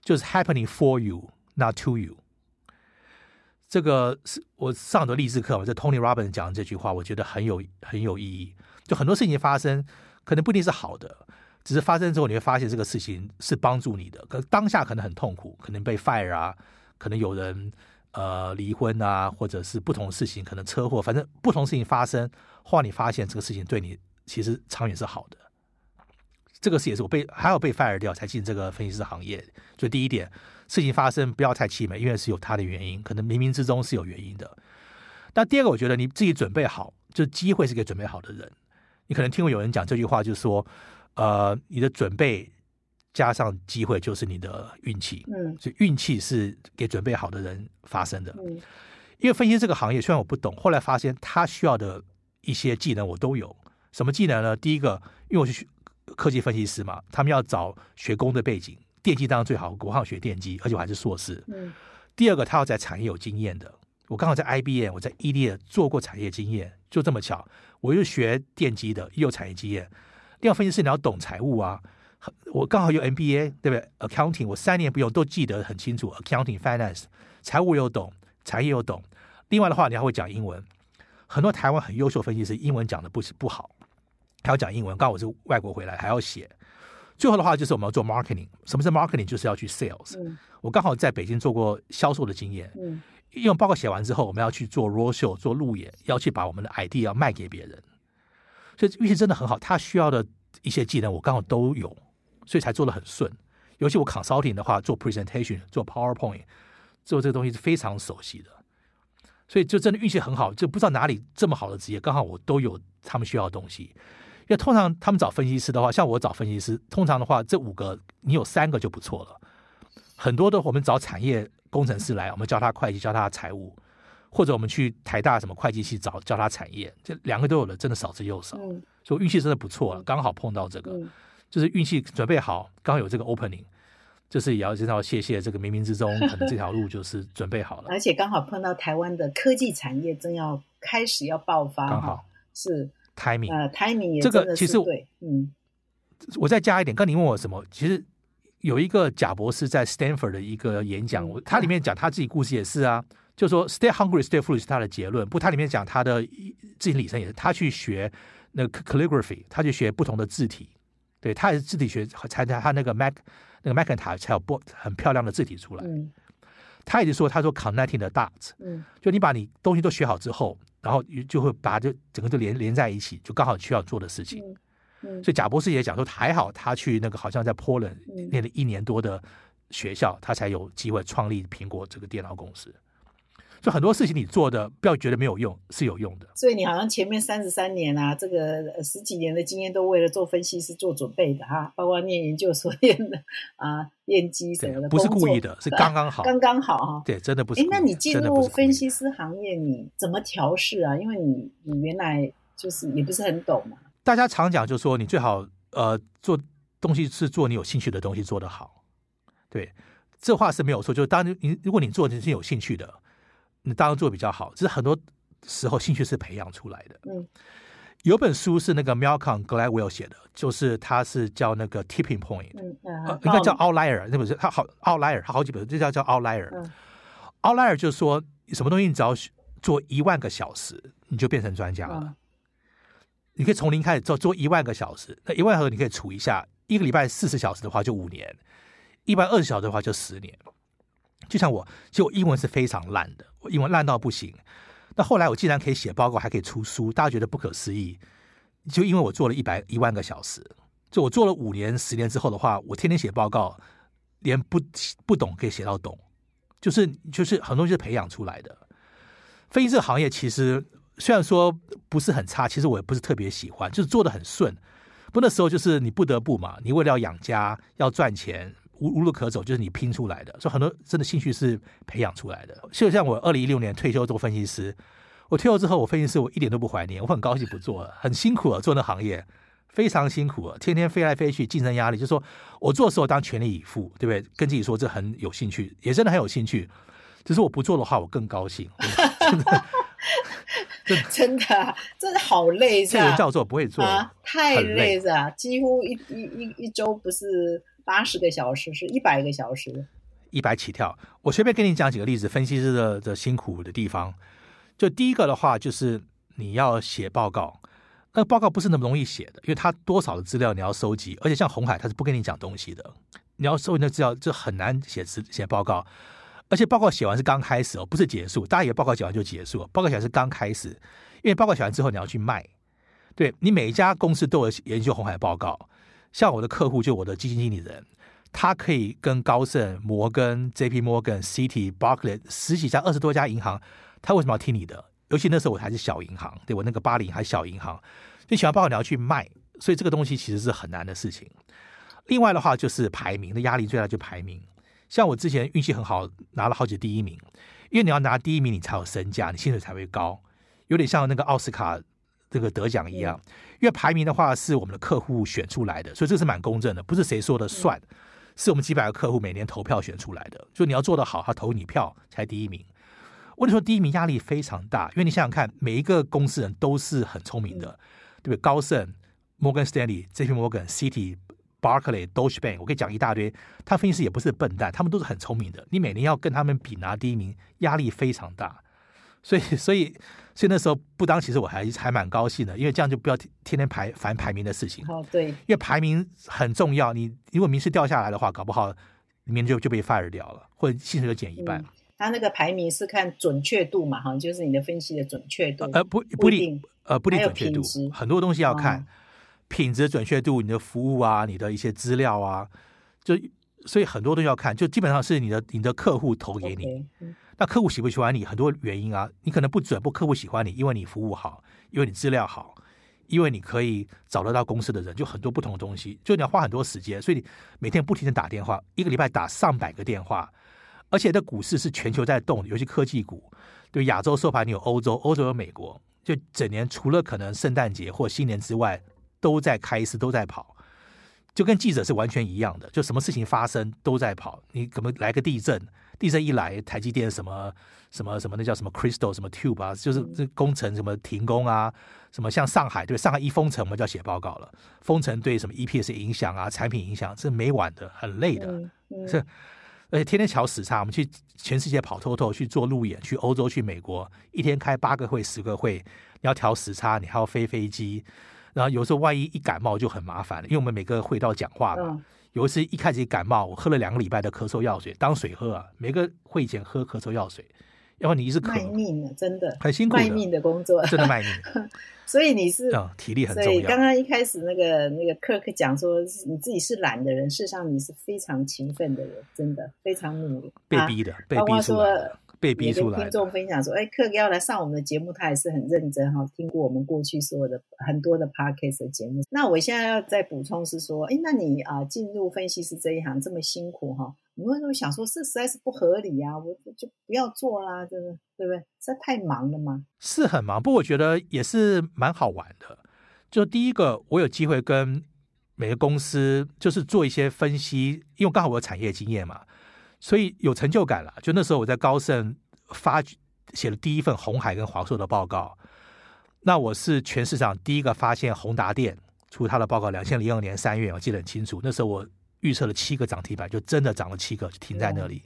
[SPEAKER 1] 就是 happening for you, not to you。这个是我上的励志课嘛，这 Tony Robbins 讲的这句话，我觉得很有很有意义。就很多事情发生，可能不一定是好的，只是发生之后你会发现这个事情是帮助你的。可当下可能很痛苦，可能被 fire 啊，可能有人呃离婚啊，或者是不同的事情，可能车祸，反正不同事情发生，后来你发现这个事情对你。其实长远是好的，这个事也是我被还要被 fire 掉才进这个分析师行业。所以第一点，事情发生不要太气馁，因为是有它的原因，可能冥冥之中是有原因的。那第二个，我觉得你自己准备好，就机会是给准备好的人。你可能听过有人讲这句话，就是说，呃，你的准备加上机会就是你的运气。嗯，所以运气是给准备好的人发生的。嗯，因为分析这个行业虽然我不懂，后来发现他需要的一些技能我都有。什么技能呢？第一个，因为我是科技分析师嘛，他们要找学工的背景，电机当然最好，我好学电机，而且我还是硕士。嗯。第二个，他要在产业有经验的，我刚好在 IBM，我在 ED 做过产业经验，就这么巧，我又学电机的，又有产业经验。另外，分析师你要懂财务啊，我刚好有 MBA，对不对？Accounting 我三年不用都记得很清楚，Accounting Finance 财务又懂，产业又懂。另外的话，你还会讲英文，很多台湾很优秀分析师英文讲的不是不好。还要讲英文，刚好我是外国回来，还要写。最后的话就是我们要做 marketing，什么是 marketing？就是要去 sales。我刚好在北京做过销售的经验。嗯，因为报告写完之后，我们要去做 road show，做路演，要去把我们的 ID 要卖给别人。所以运气真的很好，他需要的一些技能我刚好都有，所以才做的很顺。尤其我 consulting 的话，做 presentation，做 powerpoint，做这个东西是非常熟悉的。所以就真的运气很好，就不知道哪里这么好的职业，刚好我都有他们需要的东西。因为通常他们找分析师的话，像我找分析师，通常的话这五个你有三个就不错了。很多的我们找产业工程师来，我们教他会计，教他财务，或者我们去台大什么会计系找教他产业，这两个都有的，真的少之又少。所以运气真的不错了，刚好碰到这个，就是运气准备好，刚好有这个 opening，就是也要知道谢谢这个冥冥之中，可能这条路就是准备好了。
[SPEAKER 3] 而且刚好碰到台湾的科技产业正要开始要爆发，
[SPEAKER 1] 刚好
[SPEAKER 3] 是。
[SPEAKER 1] timing，
[SPEAKER 3] 呃，timing
[SPEAKER 1] 这个其实
[SPEAKER 3] 对，嗯，
[SPEAKER 1] 我再加一点。刚你问我什么，其实有一个贾博士在 Stanford 的一个演讲，我他里面讲他自己故事也是啊，就说 Stay hungry, stay foolish 是他的结论。不，他里面讲他的自己理生也是，他去学那个 calligraphy，他去学不同的字体，对他也是字体学才他那个 Mac 那个 Macintosh 才有不很漂亮的字体出来。嗯，他一直说他说 connecting the dots，嗯，就你把你东西都学好之后。然后就会把这整个都连连在一起，就刚好需要做的事情。所以贾博士也讲说，还好他去那个好像在 Poland 念了一年多的学校，他才有机会创立苹果这个电脑公司。就很多事情你做的不要觉得没有用，是有用的。
[SPEAKER 3] 所以你好像前面三十三年啊，这个十几年的经验都为了做分析师做准备的哈，包括念研究所念的啊，练机什么的，
[SPEAKER 1] 不是故意的，是刚刚好，
[SPEAKER 3] 刚刚好哈。
[SPEAKER 1] 对，真的不是。
[SPEAKER 3] 哎，那你进入分析师行业，你怎么调试啊？因为你你原来就是也不是很懂嘛。
[SPEAKER 1] 大家常讲就说你最好呃做东西是做你有兴趣的东西做得好，对，这话是没有错。就是当你如果你做的是有兴趣的。你当然做比较好，只是很多时候兴趣是培养出来的。嗯，有本书是那个 Malcolm Gladwell 写的，就是他是叫那个 Tipping Point，嗯，应该叫 Outlier，那本书他好 Outlier，他好几本，这叫叫 Outlier。Outlier 就是说，什么东西你只要做一万个小时，你就变成专家了。你可以从零开始做，做一万个小时，那一万个你可以除一下，一个礼拜四十小时的话就五年，一百二十小时的话就十年。就像我，其实我英文是非常烂的，我英文烂到不行。那后来我既然可以写报告，还可以出书，大家觉得不可思议。就因为我做了一百一万个小时，就我做了五年、十年之后的话，我天天写报告，连不不懂可以写到懂，就是就是很多就是培养出来的。飞机这个行业其实虽然说不是很差，其实我也不是特别喜欢，就是做的很顺。不那时候就是你不得不嘛，你为了要养家要赚钱。无无路可走，就是你拼出来的。所以很多真的兴趣是培养出来的。就像我二零一六年退休做分析师，我退休之后，我分析师我一点都不怀念，我很高兴不做了，很辛苦啊，做那行业非常辛苦啊，天天飞来飞去，竞争压力。就说我做的时候当全力以赴，对不对？跟自己说这很有兴趣，也真的很有兴趣。只是我不做的话，我更高兴。真的，
[SPEAKER 3] 真的，真的好累，
[SPEAKER 1] 这人叫做不会做，
[SPEAKER 3] 太累了，几乎一一一一周不是。八十个小时是一百个小时，
[SPEAKER 1] 一百起跳。我随便跟你讲几个例子，分析师的的辛苦的地方。就第一个的话，就是你要写报告，那报告不是那么容易写的，因为它多少的资料你要收集，而且像红海，它是不跟你讲东西的，你要收集那资料，这很难写词写报告。而且报告写完是刚开始哦，不是结束。大家以为报告写完就结束，报告写完是刚开始，因为报告写完之后你要去卖。对你每一家公司都有研究红海报告。像我的客户，就我的基金经理人，他可以跟高盛、摩根、J.P. Morgan、City、Barclays 十几家、二十多家银行，他为什么要听你的？尤其那时候我还是小银行，对我那个巴黎还小银行，就喜欢报你要去卖，所以这个东西其实是很难的事情。另外的话，就是排名的压力最大，就排名。像我之前运气很好，拿了好几第一名，因为你要拿第一名，你才有身价，你薪水才会高，有点像那个奥斯卡。这个得奖一样，因为排名的话是我们的客户选出来的，所以这是蛮公正的，不是谁说的算，是我们几百个客户每年投票选出来的。就你要做得好，他投你票才第一名。我跟你说，第一名压力非常大，因为你想想看，每一个公司人都是很聪明的，对不对？高盛、摩根斯坦利、J P Morgan、City、Barclay、Deutsche Bank，我可以讲一大堆。他分析师也不是笨蛋，他们都是很聪明的。你每年要跟他们比拿第一名，压力非常大。所以，所以，所以那时候不当，其实我还还蛮高兴的，因为这样就不要天天天排反排名的事情。
[SPEAKER 3] 哦，对，因
[SPEAKER 1] 为排名很重要，你如果名次掉下来的话，搞不好里面就就被 fire 掉了，或者薪水就减一半。
[SPEAKER 3] 他那个排名是看准确度嘛，哈，就是你的分析的准确度。
[SPEAKER 1] 呃，不不一定，呃，不一定准确度，很多东西要看品质准确度，你的服务啊，你的一些资料啊，就所以很多东西要看，就基本上是你的你的客户投给你。那客户喜不喜欢你？很多原因啊，你可能不准，不客户喜欢你，因为你服务好，因为你资料好，因为你可以找得到公司的人，就很多不同的东西，就你要花很多时间，所以你每天不停的打电话，一个礼拜打上百个电话，而且的股市是全球在动，尤其科技股，对亚洲收盘，你有欧洲，欧洲有美国，就整年除了可能圣诞节或新年之外，都在开市，都在跑，就跟记者是完全一样的，就什么事情发生都在跑，你怎么来个地震？地震一来，台积电什么什么什么，那叫什么 Crystal 什么 Tube 啊，就是这工程什么停工啊，什么像上海对上海一封城，我们就要写报告了。封城对什么 EPS 影响啊，产品影响，是没完的，很累的。是而且天天调时差，我们去全世界跑透透去做路演，去欧洲去美国，一天开八个会十个会，你要调时差，你还要飞飞机，然后有时候万一一感冒就很麻烦了，因为我们每个会都要讲话嘛。有一次一开始感冒，我喝了两个礼拜的咳嗽药水当水喝啊。每个会前喝咳嗽药水，要不你一直咳。
[SPEAKER 3] 卖命的，真的
[SPEAKER 1] 很辛苦。
[SPEAKER 3] 卖命的工作，
[SPEAKER 1] 真的卖命。
[SPEAKER 3] 所以你是
[SPEAKER 1] 体力很重要。所
[SPEAKER 3] 以刚刚一开始那个那个 Kirk 讲说，你自己是懒的人，事实上你是非常勤奋的人，真的非常努力。
[SPEAKER 1] 被逼的，被逼出来。被逼出来。
[SPEAKER 3] 听众分享说：“哎，克要来上我们的节目，他也是很认真哈，听过我们过去所有的很多的 podcast 的节目。那我现在要再补充是说，哎，那你啊进入分析师这一行这么辛苦哈，你会不会想说，这实在是不合理啊？我就不要做啦，真的，对不对？实在太忙了吗？
[SPEAKER 1] 是很忙，不过我觉得也是蛮好玩的。就第一个，我有机会跟每个公司就是做一些分析，因为刚好我有产业经验嘛。”所以有成就感了。就那时候我在高盛发写了第一份红海跟华硕的报告，那我是全市场第一个发现宏达电出他的报告。两千零二年三月，我记得很清楚。那时候我预测了七个涨停板，就真的涨了七个，就停在那里。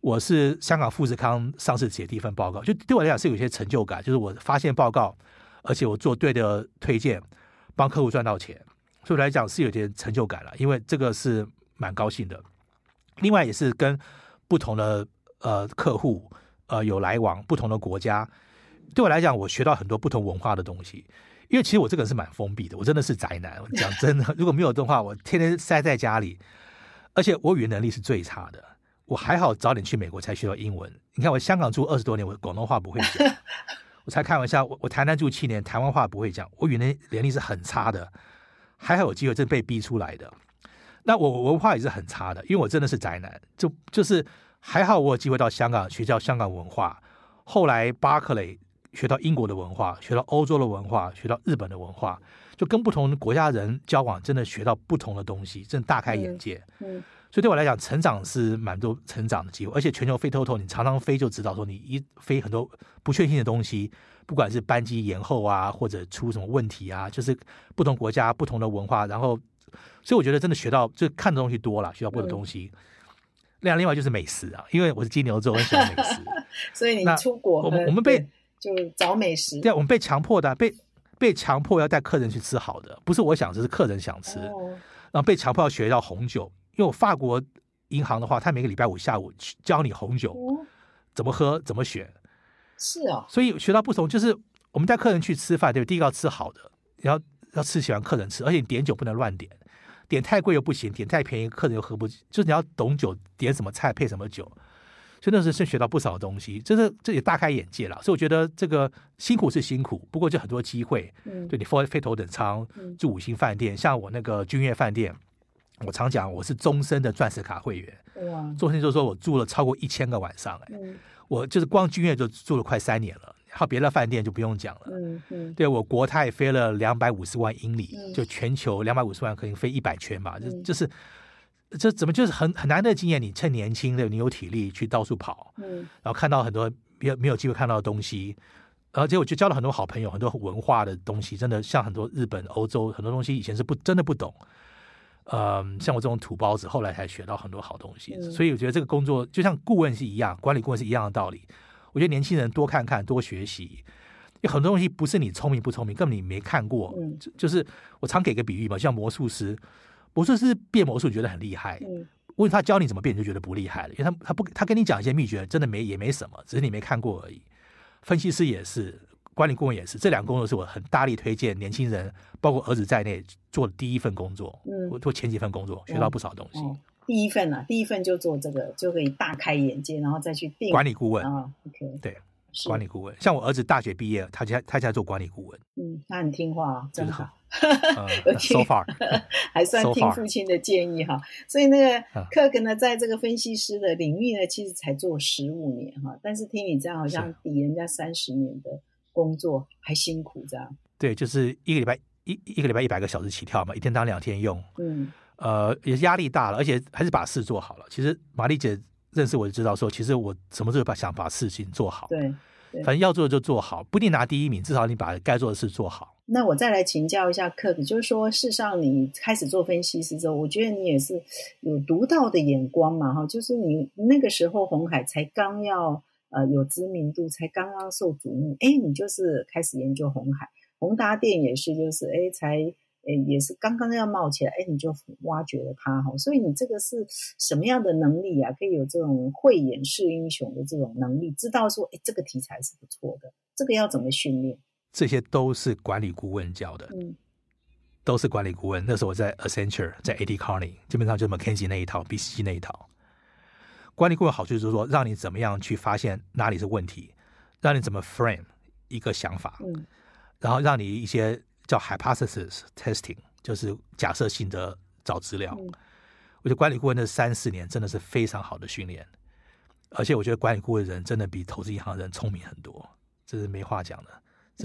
[SPEAKER 1] 我是香港富士康上市写第一份报告，就对我来讲是有些成就感，就是我发现报告，而且我做对的推荐，帮客户赚到钱，所以来讲是有点成就感了。因为这个是蛮高兴的。另外也是跟不同的呃客户呃有来往，不同的国家，对我来讲，我学到很多不同文化的东西。因为其实我这个人是蛮封闭的，我真的是宅男。我讲真的，如果没有的话，我天天塞在家里，而且我语言能力是最差的。我还好早点去美国才学到英文。你看我香港住二十多年，我广东话不会讲，我才开玩笑。我我台南住七年，台湾话不会讲，我语言能力是很差的。还好有机会，真被逼出来的。那我文化也是很差的，因为我真的是宅男，就就是还好我有机会到香港学教香港文化，后来巴克雷学到英国的文化，学到欧洲的文化，学到日本的文化，就跟不同国家人交往，真的学到不同的东西，真的大开眼界。嗯，所以对我来讲，成长是蛮多成长的机会，而且全球飞透透，你常常飞就知道说你一飞很多不确定的东西，不管是班机延后啊，或者出什么问题啊，就是不同国家不同的文化，然后。所以我觉得真的学到，就看的东西多了，学到不同的东西。另外，另外就是美食啊，因为我是金牛座，我很喜欢美食。
[SPEAKER 3] 所以你出国，
[SPEAKER 1] 我们我们被
[SPEAKER 3] 就找美食。
[SPEAKER 1] 对，我们被强迫的，被被强迫要带客人去吃好的，不是我想吃，是客人想吃。然后被强迫要学到红酒，因为我法国银行的话，他每个礼拜五下午教你红酒怎么喝，怎么选。
[SPEAKER 3] 是啊，
[SPEAKER 1] 所以学到不同，就是我们带客人去吃饭，对，第一个要吃好的，然后。要吃喜欢客人吃，而且你点酒不能乱点，点太贵又不行，点太便宜客人又喝不起。就是你要懂酒，点什么菜配什么酒。所以那时候是学到不少东西，就是这也大开眼界了。所以我觉得这个辛苦是辛苦，不过就很多机会。嗯，对你飞飞头等舱住五星饭店，像我那个君悦饭店，我常讲我是终身的钻石卡会员。哇，终身就是说我住了超过一千个晚上，哎，我就是光君悦就住了快三年了。还有别的饭店就不用讲了。嗯嗯，对我国泰飞了两百五十万英里，就全球两百五十万可以飞一百圈吧。就就是这怎么就是很很难的经验？你趁年轻的，你有体力去到处跑，嗯，然后看到很多没有没有机会看到的东西，而且我就交了很多好朋友，很多文化的东西，真的像很多日本、欧洲很多东西以前是不真的不懂。嗯，像我这种土包子，后来才学到很多好东西。所以我觉得这个工作就像顾问是一样，管理顾问是一样的道理。我觉得年轻人多看看，多学习，有很多东西不是你聪明不聪明，根本你没看过。嗯，就是我常给个比喻嘛，像魔术师，魔术师变魔术觉得很厉害，嗯，问他教你怎么变，你就觉得不厉害了，因为他他不他跟你讲一些秘诀，真的没也没什么，只是你没看过而已。分析师也是，管理顾问也是，这两个工作是我很大力推荐年轻人，包括儿子在内做的第一份工作。嗯，我做前几份工作，学到不少东西。
[SPEAKER 3] 第一份啊，第一份就做这个，就可以大开眼界，然后再去定
[SPEAKER 1] 管理顾问
[SPEAKER 3] 啊。OK，
[SPEAKER 1] 对，管理顾问，像我儿子大学毕业，他家他家做管理顾问。
[SPEAKER 3] 嗯，他很听话，真好。
[SPEAKER 1] So far，
[SPEAKER 3] 还算听父亲的建议哈。所以那个克格呢，在这个分析师的领域呢，其实才做十五年哈。但是听你这样，好像比人家三十年的工作还辛苦这样。
[SPEAKER 1] 对，就是一个礼拜一一个礼拜一百个小时起跳嘛，一天当两天用。嗯。呃，也是压力大了，而且还是把事做好了。其实玛丽姐认识我就知道，说其实我什么时候把想把事情做好。
[SPEAKER 3] 对，
[SPEAKER 1] 反正要做的就做好，不一定拿第一名，至少你把该做的事做好。
[SPEAKER 3] 那我再来请教一下克，就是说，事实上你开始做分析师之后，我觉得你也是有独到的眼光嘛，哈，就是你那个时候红海才刚要呃有知名度，才刚刚受瞩目，哎，你就是开始研究红海，宏达电也是，就是哎才。哎，也是刚刚要冒起来，哎，你就挖掘了它哈，所以你这个是什么样的能力啊？可以有这种慧眼识英雄的这种能力，知道说，哎，这个题材是不错的，这个要怎么训练？
[SPEAKER 1] 这些都是管理顾问教的，嗯，都是管理顾问。那时候我在 Accenture，在 AD Carney，基本上就是 McKinsey 那一套，BCG 那一套。管理顾问好处就是说，让你怎么样去发现哪里是问题，让你怎么 frame 一个想法，
[SPEAKER 3] 嗯，
[SPEAKER 1] 然后让你一些叫 hypothesis testing，就是假设性的找资料。我觉得管理顾问的三四年真的是非常好的训练，而且我觉得管理顾问人真的比投资银行人聪明很多，这是没话讲的。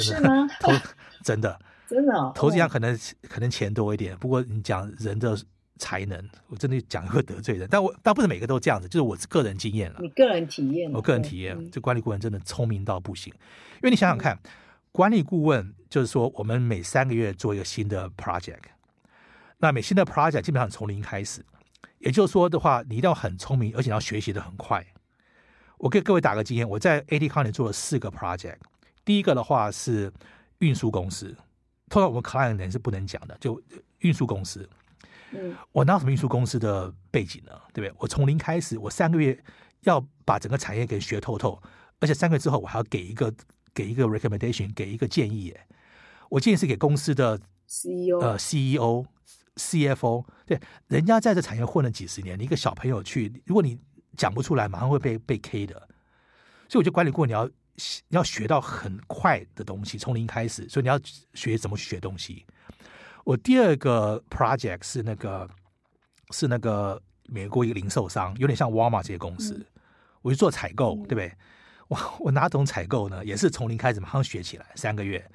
[SPEAKER 3] 是吗？
[SPEAKER 1] 投 真的
[SPEAKER 3] 真的，
[SPEAKER 1] 投资银行可能可能钱多一点，不过你讲人的。才能，我真的讲会得罪人，但我但不是每个都这样子，就是我个人经验了。
[SPEAKER 3] 你个人体验，
[SPEAKER 1] 我个人体验，这管理顾问真的聪明到不行。因为你想想看，管理顾问就是说，我们每三个月做一个新的 project，那每新的 project 基本上从零开始，也就是说的话，你一定要很聪明，而且要学习的很快。我给各位打个经验，我在 AD n 里做了四个 project，第一个的话是运输公司，通常我们 client 人是不能讲的，就运输公司。我拿什么运输公司的背景呢？对不对？我从零开始，我三个月要把整个产业给学透透，而且三个月之后我还要给一个给一个 recommendation，给一个建议。哎，我建议是给公司的
[SPEAKER 3] CEO
[SPEAKER 1] 呃 CEO CFO，对，人家在这产业混了几十年，你一个小朋友去，如果你讲不出来，马上会被被 K 的。所以我觉得管理顾问你要要学到很快的东西，从零开始，所以你要学怎么去学东西。我第二个 project 是那个是那个美国一个零售商，有点像沃尔玛这些公司，我去做采购，对不对？我 我哪懂采购呢？也是从零开始马上学起来，三个月。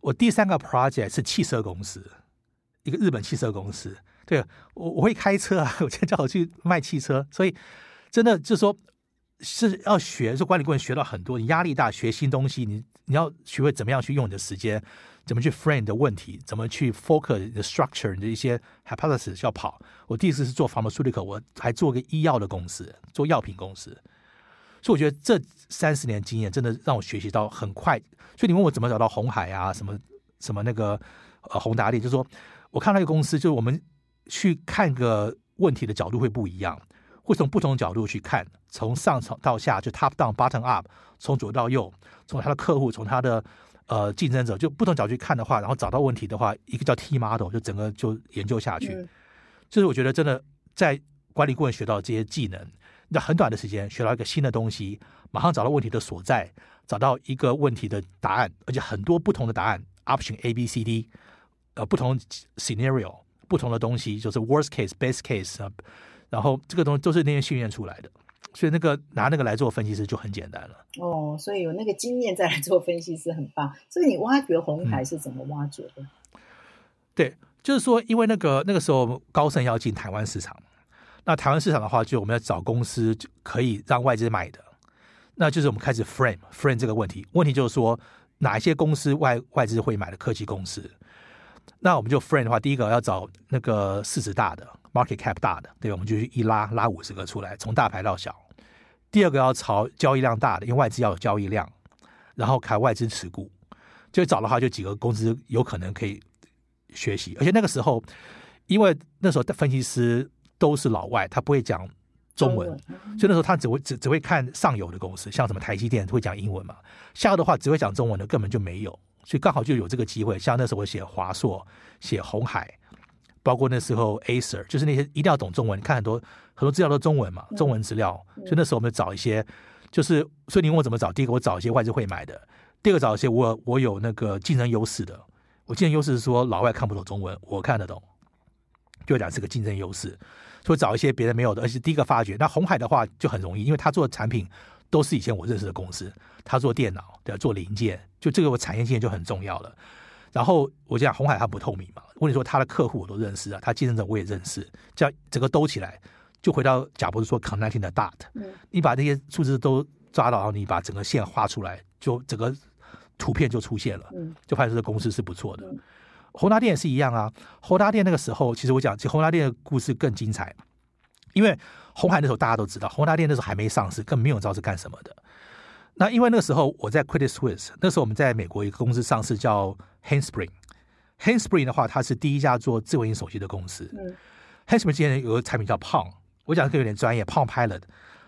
[SPEAKER 1] 我第三个 project 是汽车公司，一个日本汽车公司，对我我会开车啊，我今天叫我去卖汽车，所以真的就是说是要学，是管理顾问学到很多，你压力大，学新东西，你你要学会怎么样去用你的时间。怎么去 frame 的问题？怎么去 focus the structure 你的一些 hypothesis 要跑？我第一次是做 pharmaceutical，我还做个医药的公司，做药品公司。所以我觉得这三十年经验真的让我学习到很快。所以你问我怎么找到红海啊？什么什么那个呃宏达利，就是说我看那个公司，就是我们去看个问题的角度会不一样，会从不同角度去看，从上层到下就 top down bottom up，从左到右，从他的客户，从他的。呃，竞争者就不同角度去看的话，然后找到问题的话，一个叫 T model，就整个就研究下去。就是我觉得真的在管理顾问学到这些技能，在很短的时间学到一个新的东西，马上找到问题的所在，找到一个问题的答案，而且很多不同的答案，option A、B、C、D，呃，不同 scenario，不同的东西，就是 worst case、best case 啊，然后这个东西都是那些训练出来的。所以那个拿那个来做分析师就很简单了。
[SPEAKER 3] 哦，所以有那个经验再来做分析师很棒。所以你挖掘红海是怎么挖掘的？
[SPEAKER 1] 对，就是说，因为那个那个时候高盛要进台湾市场，那台湾市场的话，就我们要找公司就可以让外资买的，那就是我们开始 frame frame 这个问题。问题就是说，哪一些公司外外资会买的科技公司？那我们就 frame 的话，第一个要找那个市值大的。Market cap 大的，对，我们就去一拉拉五十个出来，从大牌到小。第二个要朝交易量大的，因为外资要有交易量，然后开外资持股。就找的话，就几个公司有可能可以学习。而且那个时候，因为那时候的分析师都是老外，他不会讲中文，所以那时候他只会只只会看上游的公司，像什么台积电会讲英文嘛，下游的话只会讲中文的根本就没有，所以刚好就有这个机会。像那时候我写华硕，写红海。包括那时候，Acer 就是那些一定要懂中文，你看很多很多资料都中文嘛，中文资料。所以那时候我们找一些，就是所以你问我怎么找，第一个我找一些外资会买的，第二个找一些我我有那个竞争优势的。我竞争优势是说老外看不懂中文，我看得懂，就讲是个竞争优势。所以找一些别人没有的，而且第一个发掘。那红海的话就很容易，因为他做的产品都是以前我认识的公司，他做电脑对，做零件，就这个我产业经验就很重要了。然后我讲红海它不透明嘛，问你说他的客户我都认识啊，他竞争者我也认识，这样整个兜起来，就回到贾博士说 connecting the dot，你把那些数字都抓到，然后你把整个线画出来，就整个图片就出现了，就发现这个公司是不错的。宏达电也是一样啊，宏达电那个时候其实我讲，其实宏达电的故事更精彩，因为红海那时候大家都知道，宏达电那时候还没上市，更没有知道是干什么的。那因为那个时候我在 Credit Suisse，那时候我们在美国一个公司上市叫 Handspring，Handspring 的话，它是第一家做智慧型手机的公司。Handspring 之前有个产品叫 Pong，我讲这个有点专业，Pong Pilot，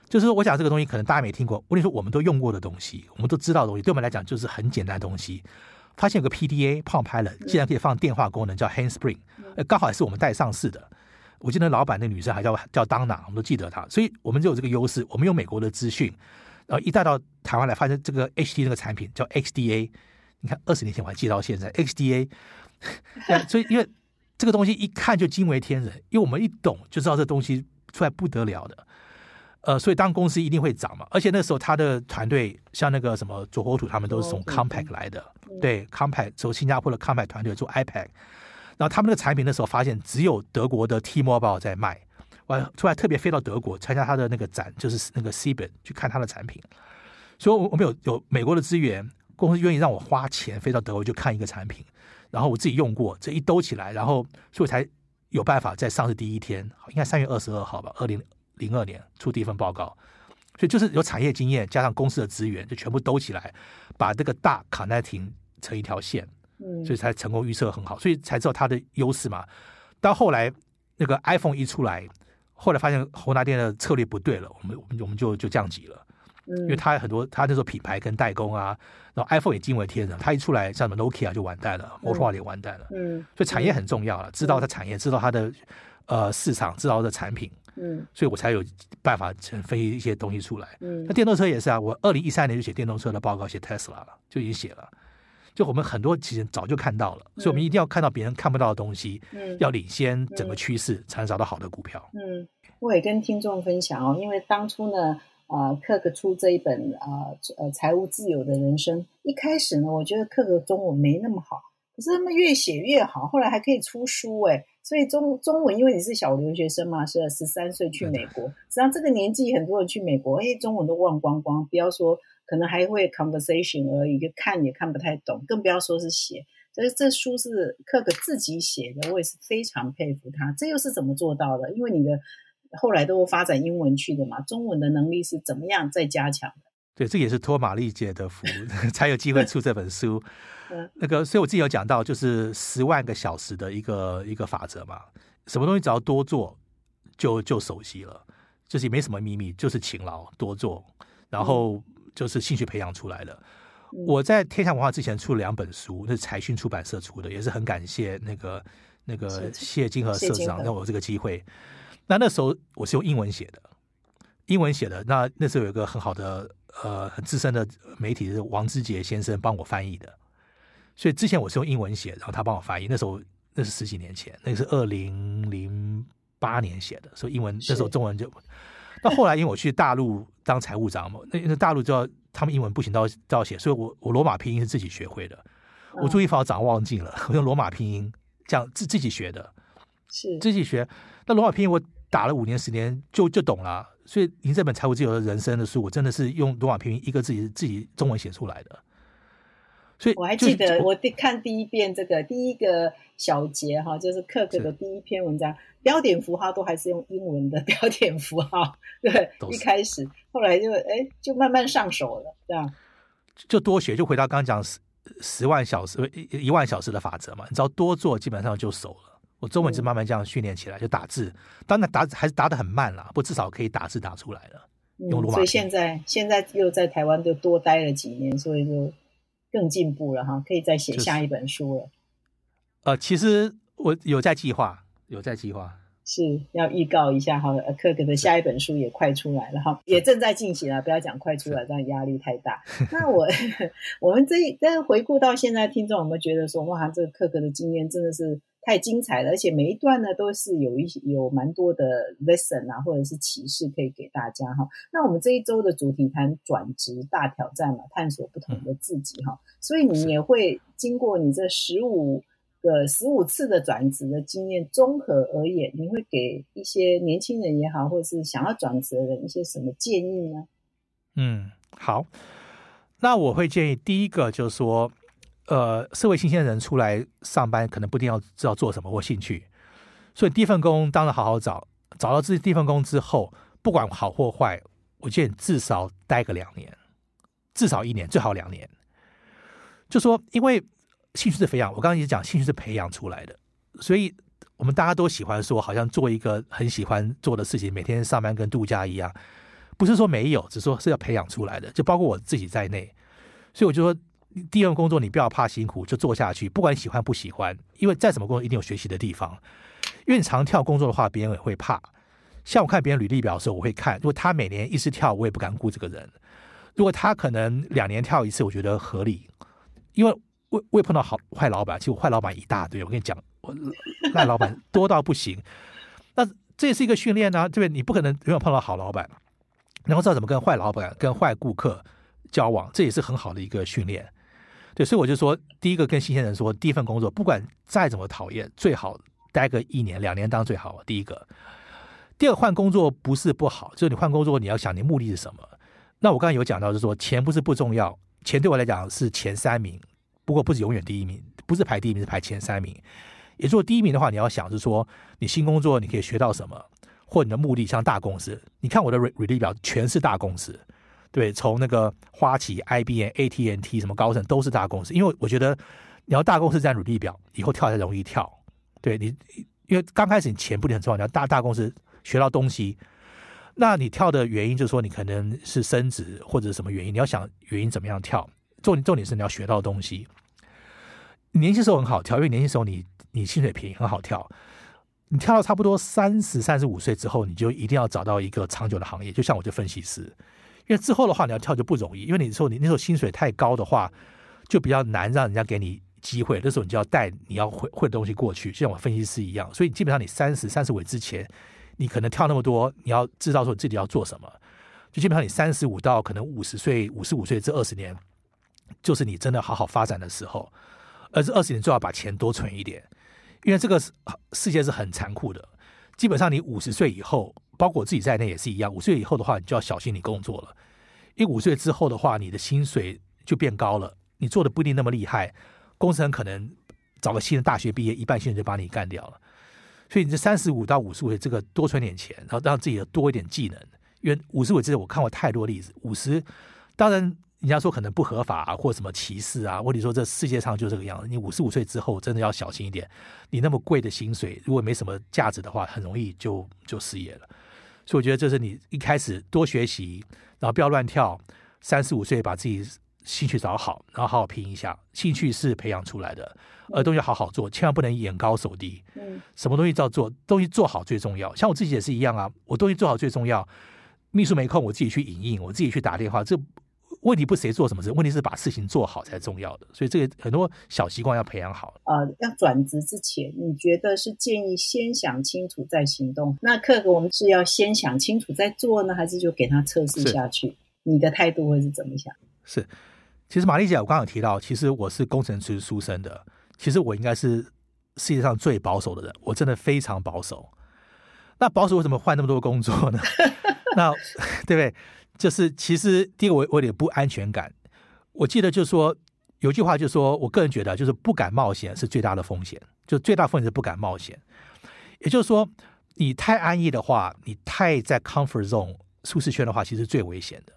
[SPEAKER 1] 就是说我讲这个东西可能大家没听过，我跟你说我们都用过的东西，我们都知道的东西，对我们来讲就是很简单的东西。发现有个 PDA Palm Pilot，竟然可以放电话功能，叫 Handspring，呃，刚好也是我们带上市的。我记得老板那女生还叫叫当娜，我们都记得她，所以我们就有这个优势，我们有美国的资讯，然后一带到台湾来，发现这个 HD 那个产品叫 XDA，你看二十年前我还记到现在 XDA，所以因为这个东西一看就惊为天人，因为我们一懂就知道这东西出来不得了的。呃，所以当公司一定会涨嘛，而且那时候他的团队像那个什么左火土，他们都是从 Compaq 来的，对 Compaq 从新加坡的 Compaq 团队做 iPad，然后他们那个产品那时候发现只有德国的 T-Mobile 在卖，我出来特别飞到德国参加他的那个展，就是那个 c e n 去看他的产品，所以我们有有美国的资源，公司愿意让我花钱飞到德国去看一个产品，然后我自己用过这一兜起来，然后所以才有办法在上市第一天，应该三月二十二号吧，二零。零二年出第一份报告，所以就是有产业经验加上公司的资源，就全部兜起来，把这个大卡耐停成一条线，嗯，所以才成功预测很好，所以才知道它的优势嘛。到后来那个 iPhone 一出来，后来发现宏达电的策略不对了，我们我们我们就就降级了，嗯，因为它很多它那时候品牌跟代工啊，然后 iPhone 也惊为天人，它一出来像什么 Nokia 就完蛋了，Motorola 也完蛋了，嗯，所以产业很重要了，知道它产业，知道它的呃市场，知道的产品。嗯，所以我才有办法分析一些东西出来。嗯，那电动车也是啊，我二零一三年就写电动车的报告，写 Tesla 了，就已经写了。就我们很多其实早就看到了，所以我们一定要看到别人看不到的东西，嗯，要领先整个趋势，才能找到好的股票。
[SPEAKER 3] 嗯，我也跟听众分享哦，因为当初呢，呃，克克出这一本啊呃财务自由的人生，一开始呢，我觉得克克中文没那么好，可是他们越写越好，后来还可以出书哎。所以中中文，因为你是小留学生嘛，是十三岁去美国。实际上这个年纪，很多人去美国，哎，中文都忘光光。不要说可能还会 conversation 而已，就看也看不太懂，更不要说是写。所以这书是克克自己写的，我也是非常佩服他。这又是怎么做到的？因为你的后来都发展英文去的嘛，中文的能力是怎么样在加强的？
[SPEAKER 1] 对，这也是托玛丽姐的福，才有机会出这本书。那个，所以我自己有讲到，就是十万个小时的一个一个法则嘛。什么东西只要多做，就就熟悉了。就是没什么秘密，就是勤劳多做，然后就是兴趣培养出来的。我在天下文化之前出了两本书，那是财讯出版社出的，也是很感谢那个那个谢金河社长让我有这个机会。那那时候我是用英文写的，英文写的。那那时候有一个很好的呃很资深的媒体是王志杰先生帮我翻译的。所以之前我是用英文写，然后他帮我翻译。那时候那是十几年前，那个是二零零八年写的，所以英文那时候中文就。那后来因为我去大陆当财务长嘛，那那大陆就要他们英文不行，都要都要写，所以我我罗马拼音是自己学会的。我注意法掌忘记了，我用罗马拼音这样自自己学的，
[SPEAKER 3] 是
[SPEAKER 1] 自己学。那罗马拼音我打了五年十年就就懂了。所以您这本财务自由的人生的书，我真的是用罗马拼音一个自己自己中文写出来的。所以
[SPEAKER 3] 我还记得我第看第一遍这个第一个小节哈，就是克克的第一篇文章，标点符号都还是用英文的标点符号，对，一开始，后来就哎就慢慢上手了，这样
[SPEAKER 1] 就多学，就回到刚刚讲十十万小时一一万小时的法则嘛，你知道多做基本上就熟了。我中文是慢慢这样训练起来，就打字，当然打还是打的很慢啦，不至少可以打字打出来了。用罗马，
[SPEAKER 3] 所以现在现在又在台湾就多待了几年，所以就。更进步了哈，可以再写下一本书了。
[SPEAKER 1] 呃，其实我有在计划，有在计划，
[SPEAKER 3] 是要预告一下哈。克克的下一本书也快出来了哈，也正在进行了。不要讲快出来，这样压力太大。那我 我们这一但回顾到现在，听众有没有觉得说，哇，这个克克的经验真的是？太精彩了，而且每一段呢都是有一些有蛮多的 lesson 啊，或者是启示可以给大家哈。那我们这一周的主题谈转职大挑战嘛，探索不同的自己哈。所以你也会经过你这十五个十五次的转职的经验，综合而言，你会给一些年轻人也好，或者是想要转职的人一些什么建议呢？
[SPEAKER 1] 嗯，好，那我会建议第一个就是说。呃，社会新鲜人出来上班，可能不一定要知道做什么或兴趣，所以第一份工当然好好找，找到自己第一份工之后，不管好或坏，我建议至少待个两年，至少一年，最好两年。就说，因为兴趣是培养，我刚刚也讲，兴趣是培养出来的，所以我们大家都喜欢说，好像做一个很喜欢做的事情，每天上班跟度假一样，不是说没有，只说是要培养出来的，就包括我自己在内，所以我就说。第一份工作你不要怕辛苦，就做下去，不管喜欢不喜欢，因为再怎么工作一定有学习的地方。因为你常跳工作的话，别人也会怕。像我看别人履历表的时候，我会看，如果他每年一次跳，我也不敢雇这个人。如果他可能两年跳一次，我觉得合理。因为未未碰到好坏老板，其实坏老板一大堆。我跟你讲，烂老板多到不行。那这也是一个训练呢，对不对？你不可能永远碰到好老板，然后知道怎么跟坏老板、跟坏顾客交往，这也是很好的一个训练。对，所以我就说，第一个跟新鲜人说，第一份工作不管再怎么讨厌，最好待个一年、两年当最好。第一个，第二个换工作不是不好，就是你换工作你要想你目的是什么。那我刚才有讲到，就是说钱不是不重要，钱对我来讲是前三名，不过不是永远第一名，不是排第一名，是排前三名。也就是第一名的话，你要想是说你新工作你可以学到什么，或你的目的像大公司。你看我的履履历表全是大公司，对，从那个花旗、IBM、AT&T 什么高盛都是大公司，因为我觉得你要大公司占履历表，以后跳才容易跳。对你，因为刚开始你钱不一定很重要，你要大大公司学到东西。那你跳的原因就是说，你可能是升职或者什么原因，你要想原因怎么样跳。重重点是你要学到东西。年轻时候很好跳，因为年轻时候你你薪水便宜，很好跳。你跳到差不多三十三十五岁之后，你就一定要找到一个长久的行业。就像我这分析师，因为之后的话你要跳就不容易，因为你说你那时候薪水太高的话，就比较难让人家给你机会。那时候你就要带你要会会的东西过去，就像我分析师一样。所以基本上你三十三十五之前。你可能跳那么多，你要知道说自己要做什么。就基本上你三十五到可能五十岁、五十五岁这二十年，就是你真的好好发展的时候。而这二十年最好把钱多存一点，因为这个世界是很残酷的。基本上你五十岁以后，包括我自己在内也是一样。五岁以后的话，你就要小心你工作了，因为五岁之后的话，你的薪水就变高了，你做的不一定那么厉害，公司很可能找个新的大学毕业，一半薪水就把你干掉了。所以你这三十五到五十五岁，这个多存点钱，然后让自己多一点技能。因为五十五之我看过太多例子。五十，当然人家说可能不合法啊，或什么歧视啊。或者说这世界上就这个样子。你五十五岁之后真的要小心一点。你那么贵的薪水，如果没什么价值的话，很容易就就失业了。所以我觉得这是你一开始多学习，然后不要乱跳。三十五岁把自己兴趣找好，然后好好拼一下。兴趣是培养出来的。呃，东西好好做，千万不能眼高手低。嗯，什么东西照做，东西做好最重要。像我自己也是一样啊，我东西做好最重要。秘书没空，我自己去影印，我自己去打电话。这问题不是谁做什么事，问题是把事情做好才重要的。所以这个很多小习惯要培养好。
[SPEAKER 3] 呃，要转职之前，你觉得是建议先想清楚再行动？那克格，我们是要先想清楚再做呢，还是就给他测试下去？你的态度会是怎么想？
[SPEAKER 1] 是，其实玛丽姐，我刚刚有提到，其实我是工程师出身的。其实我应该是世界上最保守的人，我真的非常保守。那保守为什么换那么多工作呢？那 对不对？就是其实第一个我我有点不安全感。我记得就是说有句话就是说，我个人觉得就是不敢冒险是最大的风险，就最大风险是不敢冒险。也就是说，你太安逸的话，你太在 comfort zone 舒适圈的话，其实最危险的。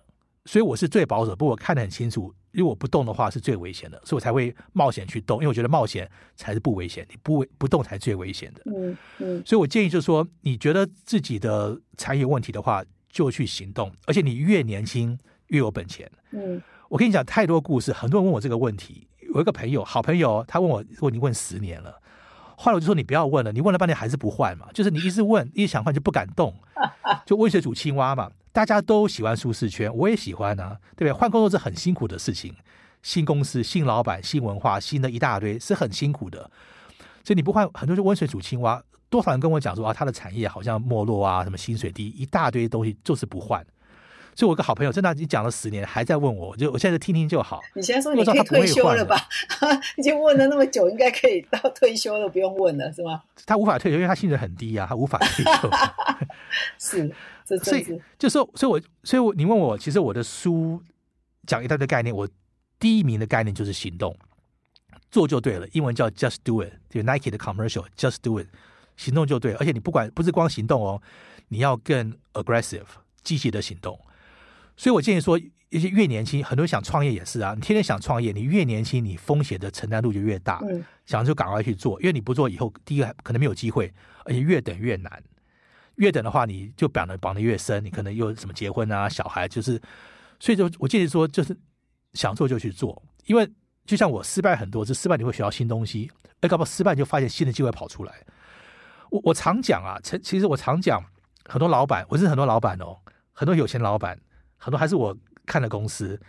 [SPEAKER 1] 所以我是最保守，不过我看得很清楚。如果不动的话是最危险的，所以我才会冒险去动。因为我觉得冒险才是不危险，你不危不动才最危险的。嗯嗯。所以我建议就是说，你觉得自己的产业问题的话，就去行动。而且你越年轻越有本钱。嗯。我跟你讲太多故事，很多人问我这个问题。有一个朋友，好朋友，他问我，问你问十年了。后来我就说你不要问了，你问了半天还是不换嘛。就是你一直问，一直想换就不敢动，就温水煮青蛙嘛。大家都喜欢舒适圈，我也喜欢啊，对不对？换工作是很辛苦的事情，新公司、新老板、新文化、新的一大堆，是很辛苦的。所以你不换，很多就温水煮青蛙。多少人跟我讲说啊，他的产业好像没落啊，什么薪水低，一大堆东西就是不换。所以我一个好朋友，真的你讲了十年，还在问我，就我现在听听就好。
[SPEAKER 3] 你现在说你可以退休了吧？已经问了那么久，应该可以到退休了，不用问了，是吗？
[SPEAKER 1] 他无法退休，因为他薪水很低啊，他无法退休。
[SPEAKER 3] 是。
[SPEAKER 1] 所以就说，所以我，所以我，你问我，其实我的书讲一大堆概念，我第一名的概念就是行动，做就对了。英文叫 Just Do It，就 Nike 的 commercial Just Do It，行动就对。而且你不管不是光行动哦，你要更 aggressive，积极的行动。所以我建议说，一些越年轻，很多人想创业也是啊，你天天想创业，你越年轻，你风险的承担度就越大。嗯，想就赶快去做，因为你不做以后，第一个可能没有机会，而且越等越难。越等的话，你就绑的绑的越深，你可能又什么结婚啊、小孩，就是，所以就我建议说，就是想做就去做，因为就像我失败很多次，失败你会学到新东西，而搞不好失败就发现新的机会跑出来。我我常讲啊，其实我常讲，很多老板，我是很多老板哦，很多有钱老板，很多还是我看的公司。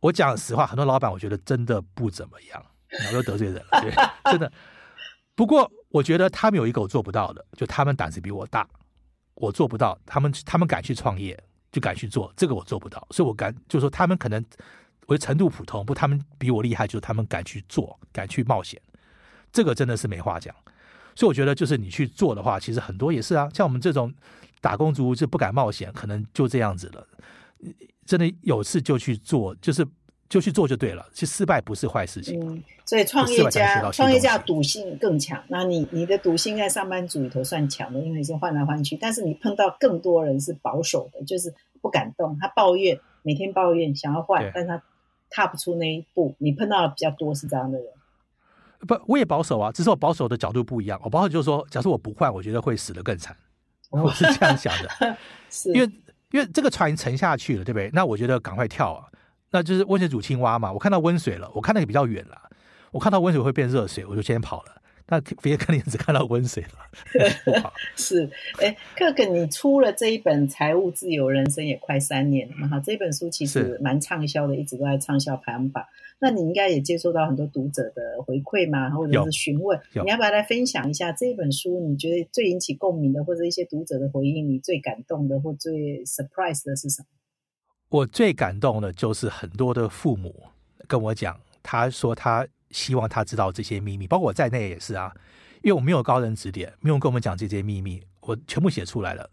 [SPEAKER 1] 我讲实话，很多老板我觉得真的不怎么样，我又得罪人了，对，真的。不过我觉得他们有一个我做不到的，就他们胆子比我大，我做不到。他们他们敢去创业，就敢去做，这个我做不到，所以我敢就是说他们可能我程度普通，不，他们比我厉害，就是他们敢去做，敢去冒险，这个真的是没话讲。所以我觉得，就是你去做的话，其实很多也是啊，像我们这种打工族就不敢冒险，可能就这样子了。真的有事就去做，就是就去做就对了。其实失败不是坏事情。
[SPEAKER 3] 嗯，所以创业家创业家赌性更强。那你你的赌性在上班族里头算强的，因为你是换来换去。但是你碰到更多人是保守的，就是不敢动，他抱怨，每天抱怨，想要换，但他踏不出那一步。你碰到的比较多是这样的人。
[SPEAKER 1] 不，我也保守啊，只是我保守的角度不一样。我保守就是说，假设我不换，我觉得会死得更惨。我是这样想的，因为因为这个船沉下去了，对不对？那我觉得赶快跳啊，那就是温水煮青蛙嘛。我看到温水了，我看那个比较远了，我看到温水会变热水，我就先跑了。那别看你只看到温水了。
[SPEAKER 3] 是，哎，克克，你出了这一本《财务自由人生》也快三年了嘛？哈，这本书其实蛮畅销的，一直都在畅销排行榜。那你应该也接收到很多读者的回馈嘛，或者是询问，你要不要来分享一下这本书？你觉得最引起共鸣的，或者一些读者的回应，你最感动的或最 surprise 的是什么？
[SPEAKER 1] 我最感动的就是很多的父母跟我讲，他说他希望他知道这些秘密，包括我在内也是啊，因为我没有高人指点，没有跟我们讲这些秘密，我全部写出来了。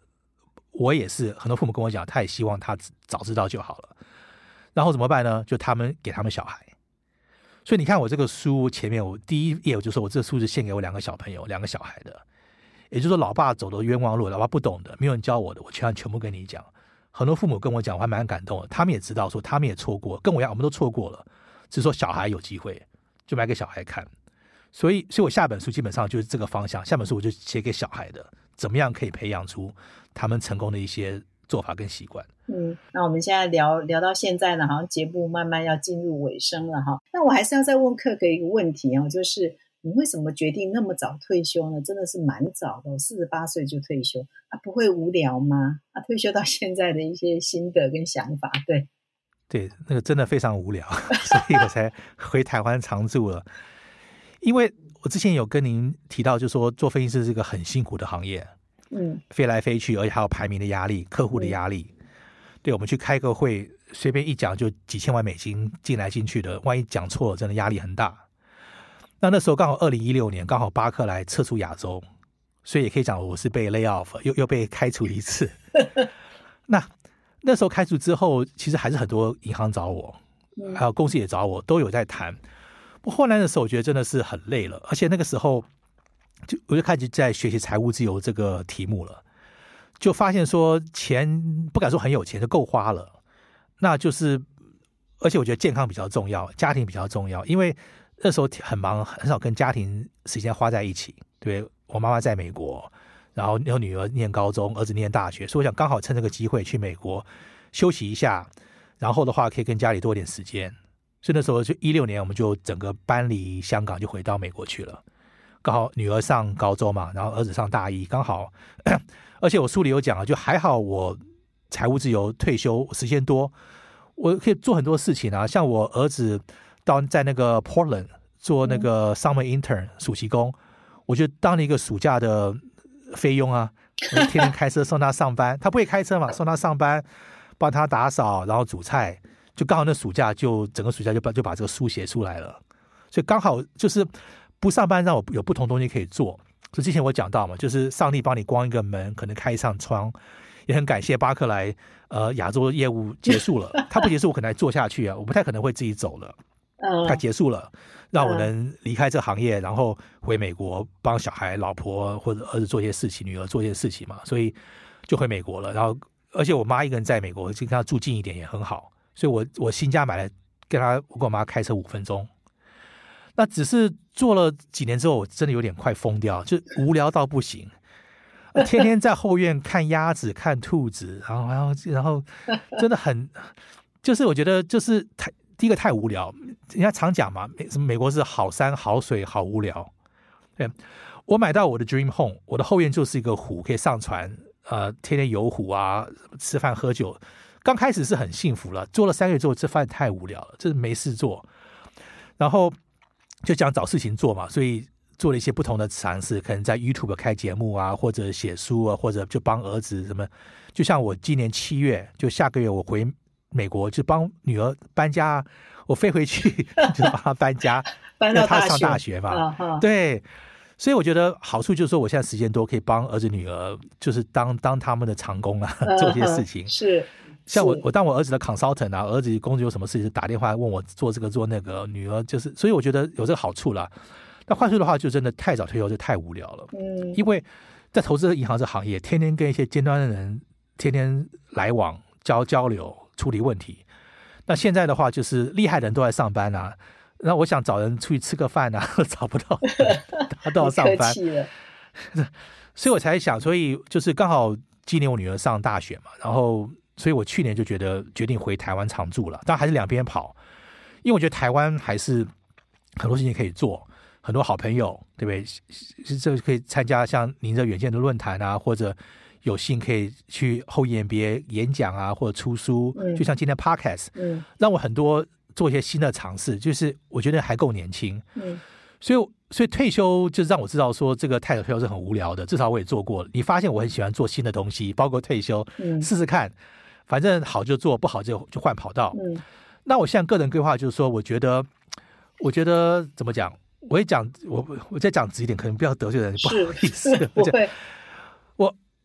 [SPEAKER 1] 我也是很多父母跟我讲，他也希望他早知道就好了。然后怎么办呢？就他们给他们小孩。所以你看，我这个书前面，我第一页我就说，我这个书是献给我两个小朋友、两个小孩的。也就是说，老爸走的冤枉路，老爸不懂的，没有人教我的，我全全部跟你讲。很多父母跟我讲，我还蛮感动的。他们也知道，说他们也错过，跟我一样，我们都错过了。只是说小孩有机会，就买给小孩看。所以，所以我下本书基本上就是这个方向。下本书我就写给小孩的，怎么样可以培养出他们成功的一些做法跟习惯。
[SPEAKER 3] 嗯，那我们现在聊聊到现在呢，好像节目慢慢要进入尾声了哈。那我还是要再问克克一个问题啊，就是你为什么决定那么早退休呢？真的是蛮早的，四十八岁就退休啊，不会无聊吗？啊，退休到现在的一些心得跟想法，对，
[SPEAKER 1] 对，那个真的非常无聊，所以我才回台湾常住了。因为我之前有跟您提到，就说做分析师是一个很辛苦的行业，嗯，飞来飞去，而且还有排名的压力、客户的压力。对，我们去开个会，随便一讲就几千万美金进来进去的，万一讲错了，真的压力很大。那那时候刚好二零一六年，刚好巴克莱撤出亚洲，所以也可以讲我是被 lay off，又又被开除一次。那那时候开除之后，其实还是很多银行找我，还有公司也找我，都有在谈。不后来的时候，我觉得真的是很累了，而且那个时候就我就开始在学习财务自由这个题目了。就发现说钱不敢说很有钱就够花了，那就是，而且我觉得健康比较重要，家庭比较重要，因为那时候很忙，很少跟家庭时间花在一起。对我妈妈在美国，然后有女儿念高中，儿子念大学，所以我想刚好趁这个机会去美国休息一下，然后的话可以跟家里多点时间。所以那时候就一六年，我们就整个搬离香港，就回到美国去了。刚好女儿上高中嘛，然后儿子上大一，刚好。而且我书里有讲啊，就还好我财务自由退休时间多，我可以做很多事情啊。像我儿子到在那个 Portland 做那个 summer intern 暑期工，我就当了一个暑假的菲佣啊，天天开车送他上班。他不会开车嘛，送他上班，帮他打扫，然后煮菜，就刚好那暑假就整个暑假就把就把这个书写出来了。所以刚好就是不上班，让我有不同东西可以做。就之前我讲到嘛，就是上帝帮你关一个门，可能开一扇窗，也很感谢巴克莱。呃，亚洲业务结束了，他不结束，我可能还做下去啊，我不太可能会自己走了。嗯，他结束了，让我能离开这行业，然后回美国帮小孩、老婆或者儿子做一些事情，女儿做一些事情嘛，所以就回美国了。然后，而且我妈一个人在美国，就跟她住近一点也很好，所以我我新家买了，跟她我跟我妈开车五分钟。那只是做了几年之后，我真的有点快疯掉，就无聊到不行，天天在后院看鸭子、看兔子，然后然后然后真的很，就是我觉得就是太第一个太无聊。人家常讲嘛，美什么美国是好山好水好无聊。对，我买到我的 dream home，我的后院就是一个湖，可以上船，呃，天天游湖啊，吃饭喝酒。刚开始是很幸福了，做了三个月之后，这饭太无聊了，就是没事做。然后就想找事情做嘛，所以做了一些不同的尝试，可能在 YouTube 开节目啊，或者写书啊，或者就帮儿子什么。就像我今年七月，就下个月我回美国，就帮女儿搬家，我飞回去就帮她搬家，
[SPEAKER 3] 搬到
[SPEAKER 1] 她上大学嘛。对，所以我觉得好处就是说，我现在时间多，可以帮儿子女儿，就是当当他们的长工啊，做些事情。
[SPEAKER 3] 是。
[SPEAKER 1] 像我，我当我儿子的 consultant 啊，儿子工作有什么事情打电话问我做这个做那个，女儿就是，所以我觉得有这个好处了。那坏处的话，就真的太早退休就太无聊了。嗯，因为在投资银行这行业，天天跟一些尖端的人天天来往交交流处理问题。那现在的话，就是厉害的人都在上班啊，那我想找人出去吃个饭啊，找不到，他都要上班。所以我才想，所以就是刚好今年我女儿上大学嘛，然后。所以我去年就觉得决定回台湾常住了，但还是两边跑，因为我觉得台湾还是很多事情可以做，很多好朋友，对不对？这可以参加像您这远见的论坛啊，或者有幸可以去后延别演讲啊，或者出书，就像今天 podcast，嗯，让我很多做一些新的尝试，就是我觉得还够年轻，嗯，所以所以退休就是让我知道说这个太早退休是很无聊的，至少我也做过，你发现我很喜欢做新的东西，包括退休，嗯，试试看。反正好就做，不好就就换跑道。嗯，那我现在个人规划就是说，我觉得，我觉得怎么讲？我也讲，我我再讲直一点，可能不要得罪人，不好意思。
[SPEAKER 3] 不会。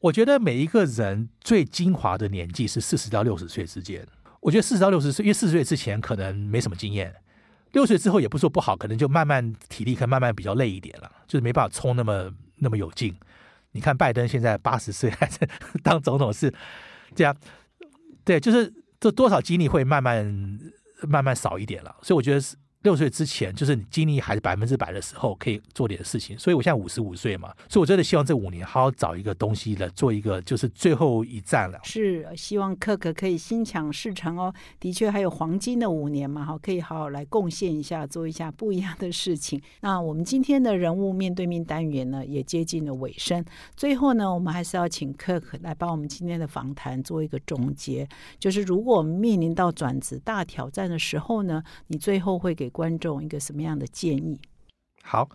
[SPEAKER 1] 我觉得每一个人最精华的年纪是四十到六十岁之间。我觉得四十到六十岁，因为四十岁之前可能没什么经验，六岁之后也不说不好，可能就慢慢体力可能慢慢比较累一点了，就是没办法冲那么那么有劲。你看拜登现在八十岁还在 当总统，是这样。对，就是这多少精力会慢慢慢慢少一点了，所以我觉得。六岁之前，就是你精力还是百分之百的时候，可以做点事情。所以我现在五十五岁嘛，所以我真的希望这五年好好找一个东西来做一个，就是最后一站了。
[SPEAKER 2] 是希望可可可以心想事成哦。的确还有黄金的五年嘛，哈，可以好好来贡献一下，做一下不一样的事情。那我们今天的人物面对面单元呢，也接近了尾声。最后呢，我们还是要请可可来帮我们今天的访谈做一个总结。就是如果我们面临到转职大挑战的时候呢，你最后会给观众一个什么样的建议？
[SPEAKER 1] 好，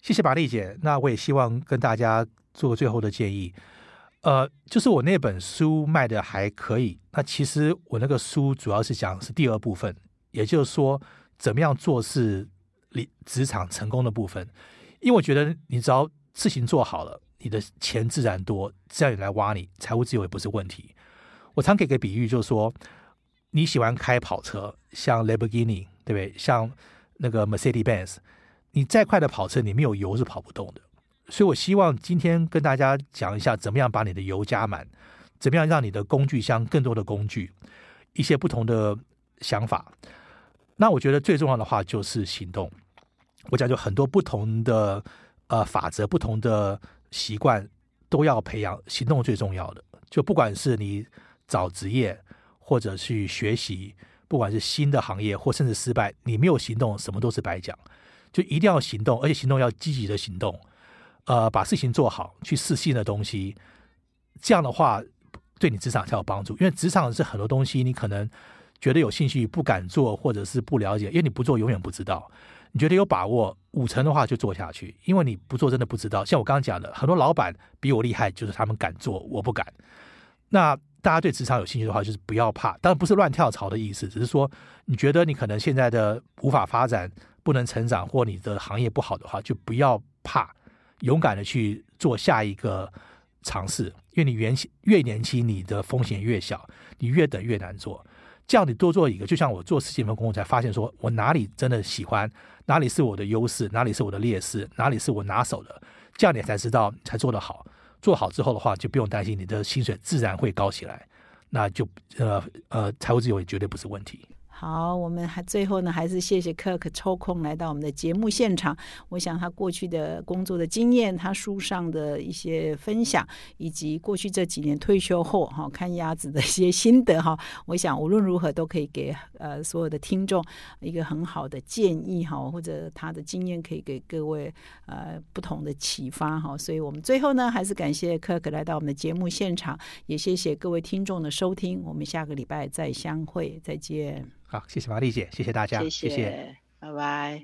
[SPEAKER 1] 谢谢玛丽姐。那我也希望跟大家做最后的建议。呃，就是我那本书卖的还可以。那其实我那个书主要是讲是第二部分，也就是说怎么样做事、职职场成功的部分。因为我觉得你只要事情做好了，你的钱自然多，自然有人来挖你，财务自由也不是问题。我常给个比喻，就是说你喜欢开跑车，像 Lamborghini。对不对？像那个 Mercedes-Benz，你再快的跑车，你没有油是跑不动的。所以我希望今天跟大家讲一下，怎么样把你的油加满，怎么样让你的工具箱更多的工具，一些不同的想法。那我觉得最重要的话就是行动。我讲就很多不同的呃法则，不同的习惯都要培养，行动最重要的。就不管是你找职业或者去学习。不管是新的行业或甚至失败，你没有行动，什么都是白讲。就一定要行动，而且行动要积极的行动，呃，把事情做好，去试新的东西。这样的话，对你职场才有帮助。因为职场是很多东西，你可能觉得有兴趣不敢做，或者是不了解，因为你不做永远不知道。你觉得有把握五成的话就做下去，因为你不做真的不知道。像我刚刚讲的，很多老板比我厉害，就是他们敢做，我不敢。那。大家对职场有兴趣的话，就是不要怕。当然不是乱跳槽的意思，只是说你觉得你可能现在的无法发展、不能成长，或你的行业不好的话，就不要怕，勇敢的去做下一个尝试。因为你原越年轻，你的风险越小，你越等越难做。这样你多做一个，就像我做十几份工作，才发现说我哪里真的喜欢，哪里是我的优势，哪里是我的劣势，哪里是我拿手的，这样你才知道才做得好。做好之后的话，就不用担心你的薪水自然会高起来，那就呃呃财务自由也绝对不是问题。
[SPEAKER 2] 好，我们还最后呢，还是谢谢 Kirk 抽空来到我们的节目现场。我想他过去的工作的经验，他书上的一些分享，以及过去这几年退休后哈看鸭子的一些心得哈，我想无论如何都可以给呃所有的听众一个很好的建议哈，或者他的经验可以给各位呃不同的启发哈。所以我们最后呢，还是感谢 Kirk 来到我们的节目现场，也谢谢各位听众的收听。我们下个礼拜再相会，再见。
[SPEAKER 1] 好，谢谢玛丽姐，谢谢大家，
[SPEAKER 2] 谢谢，拜拜。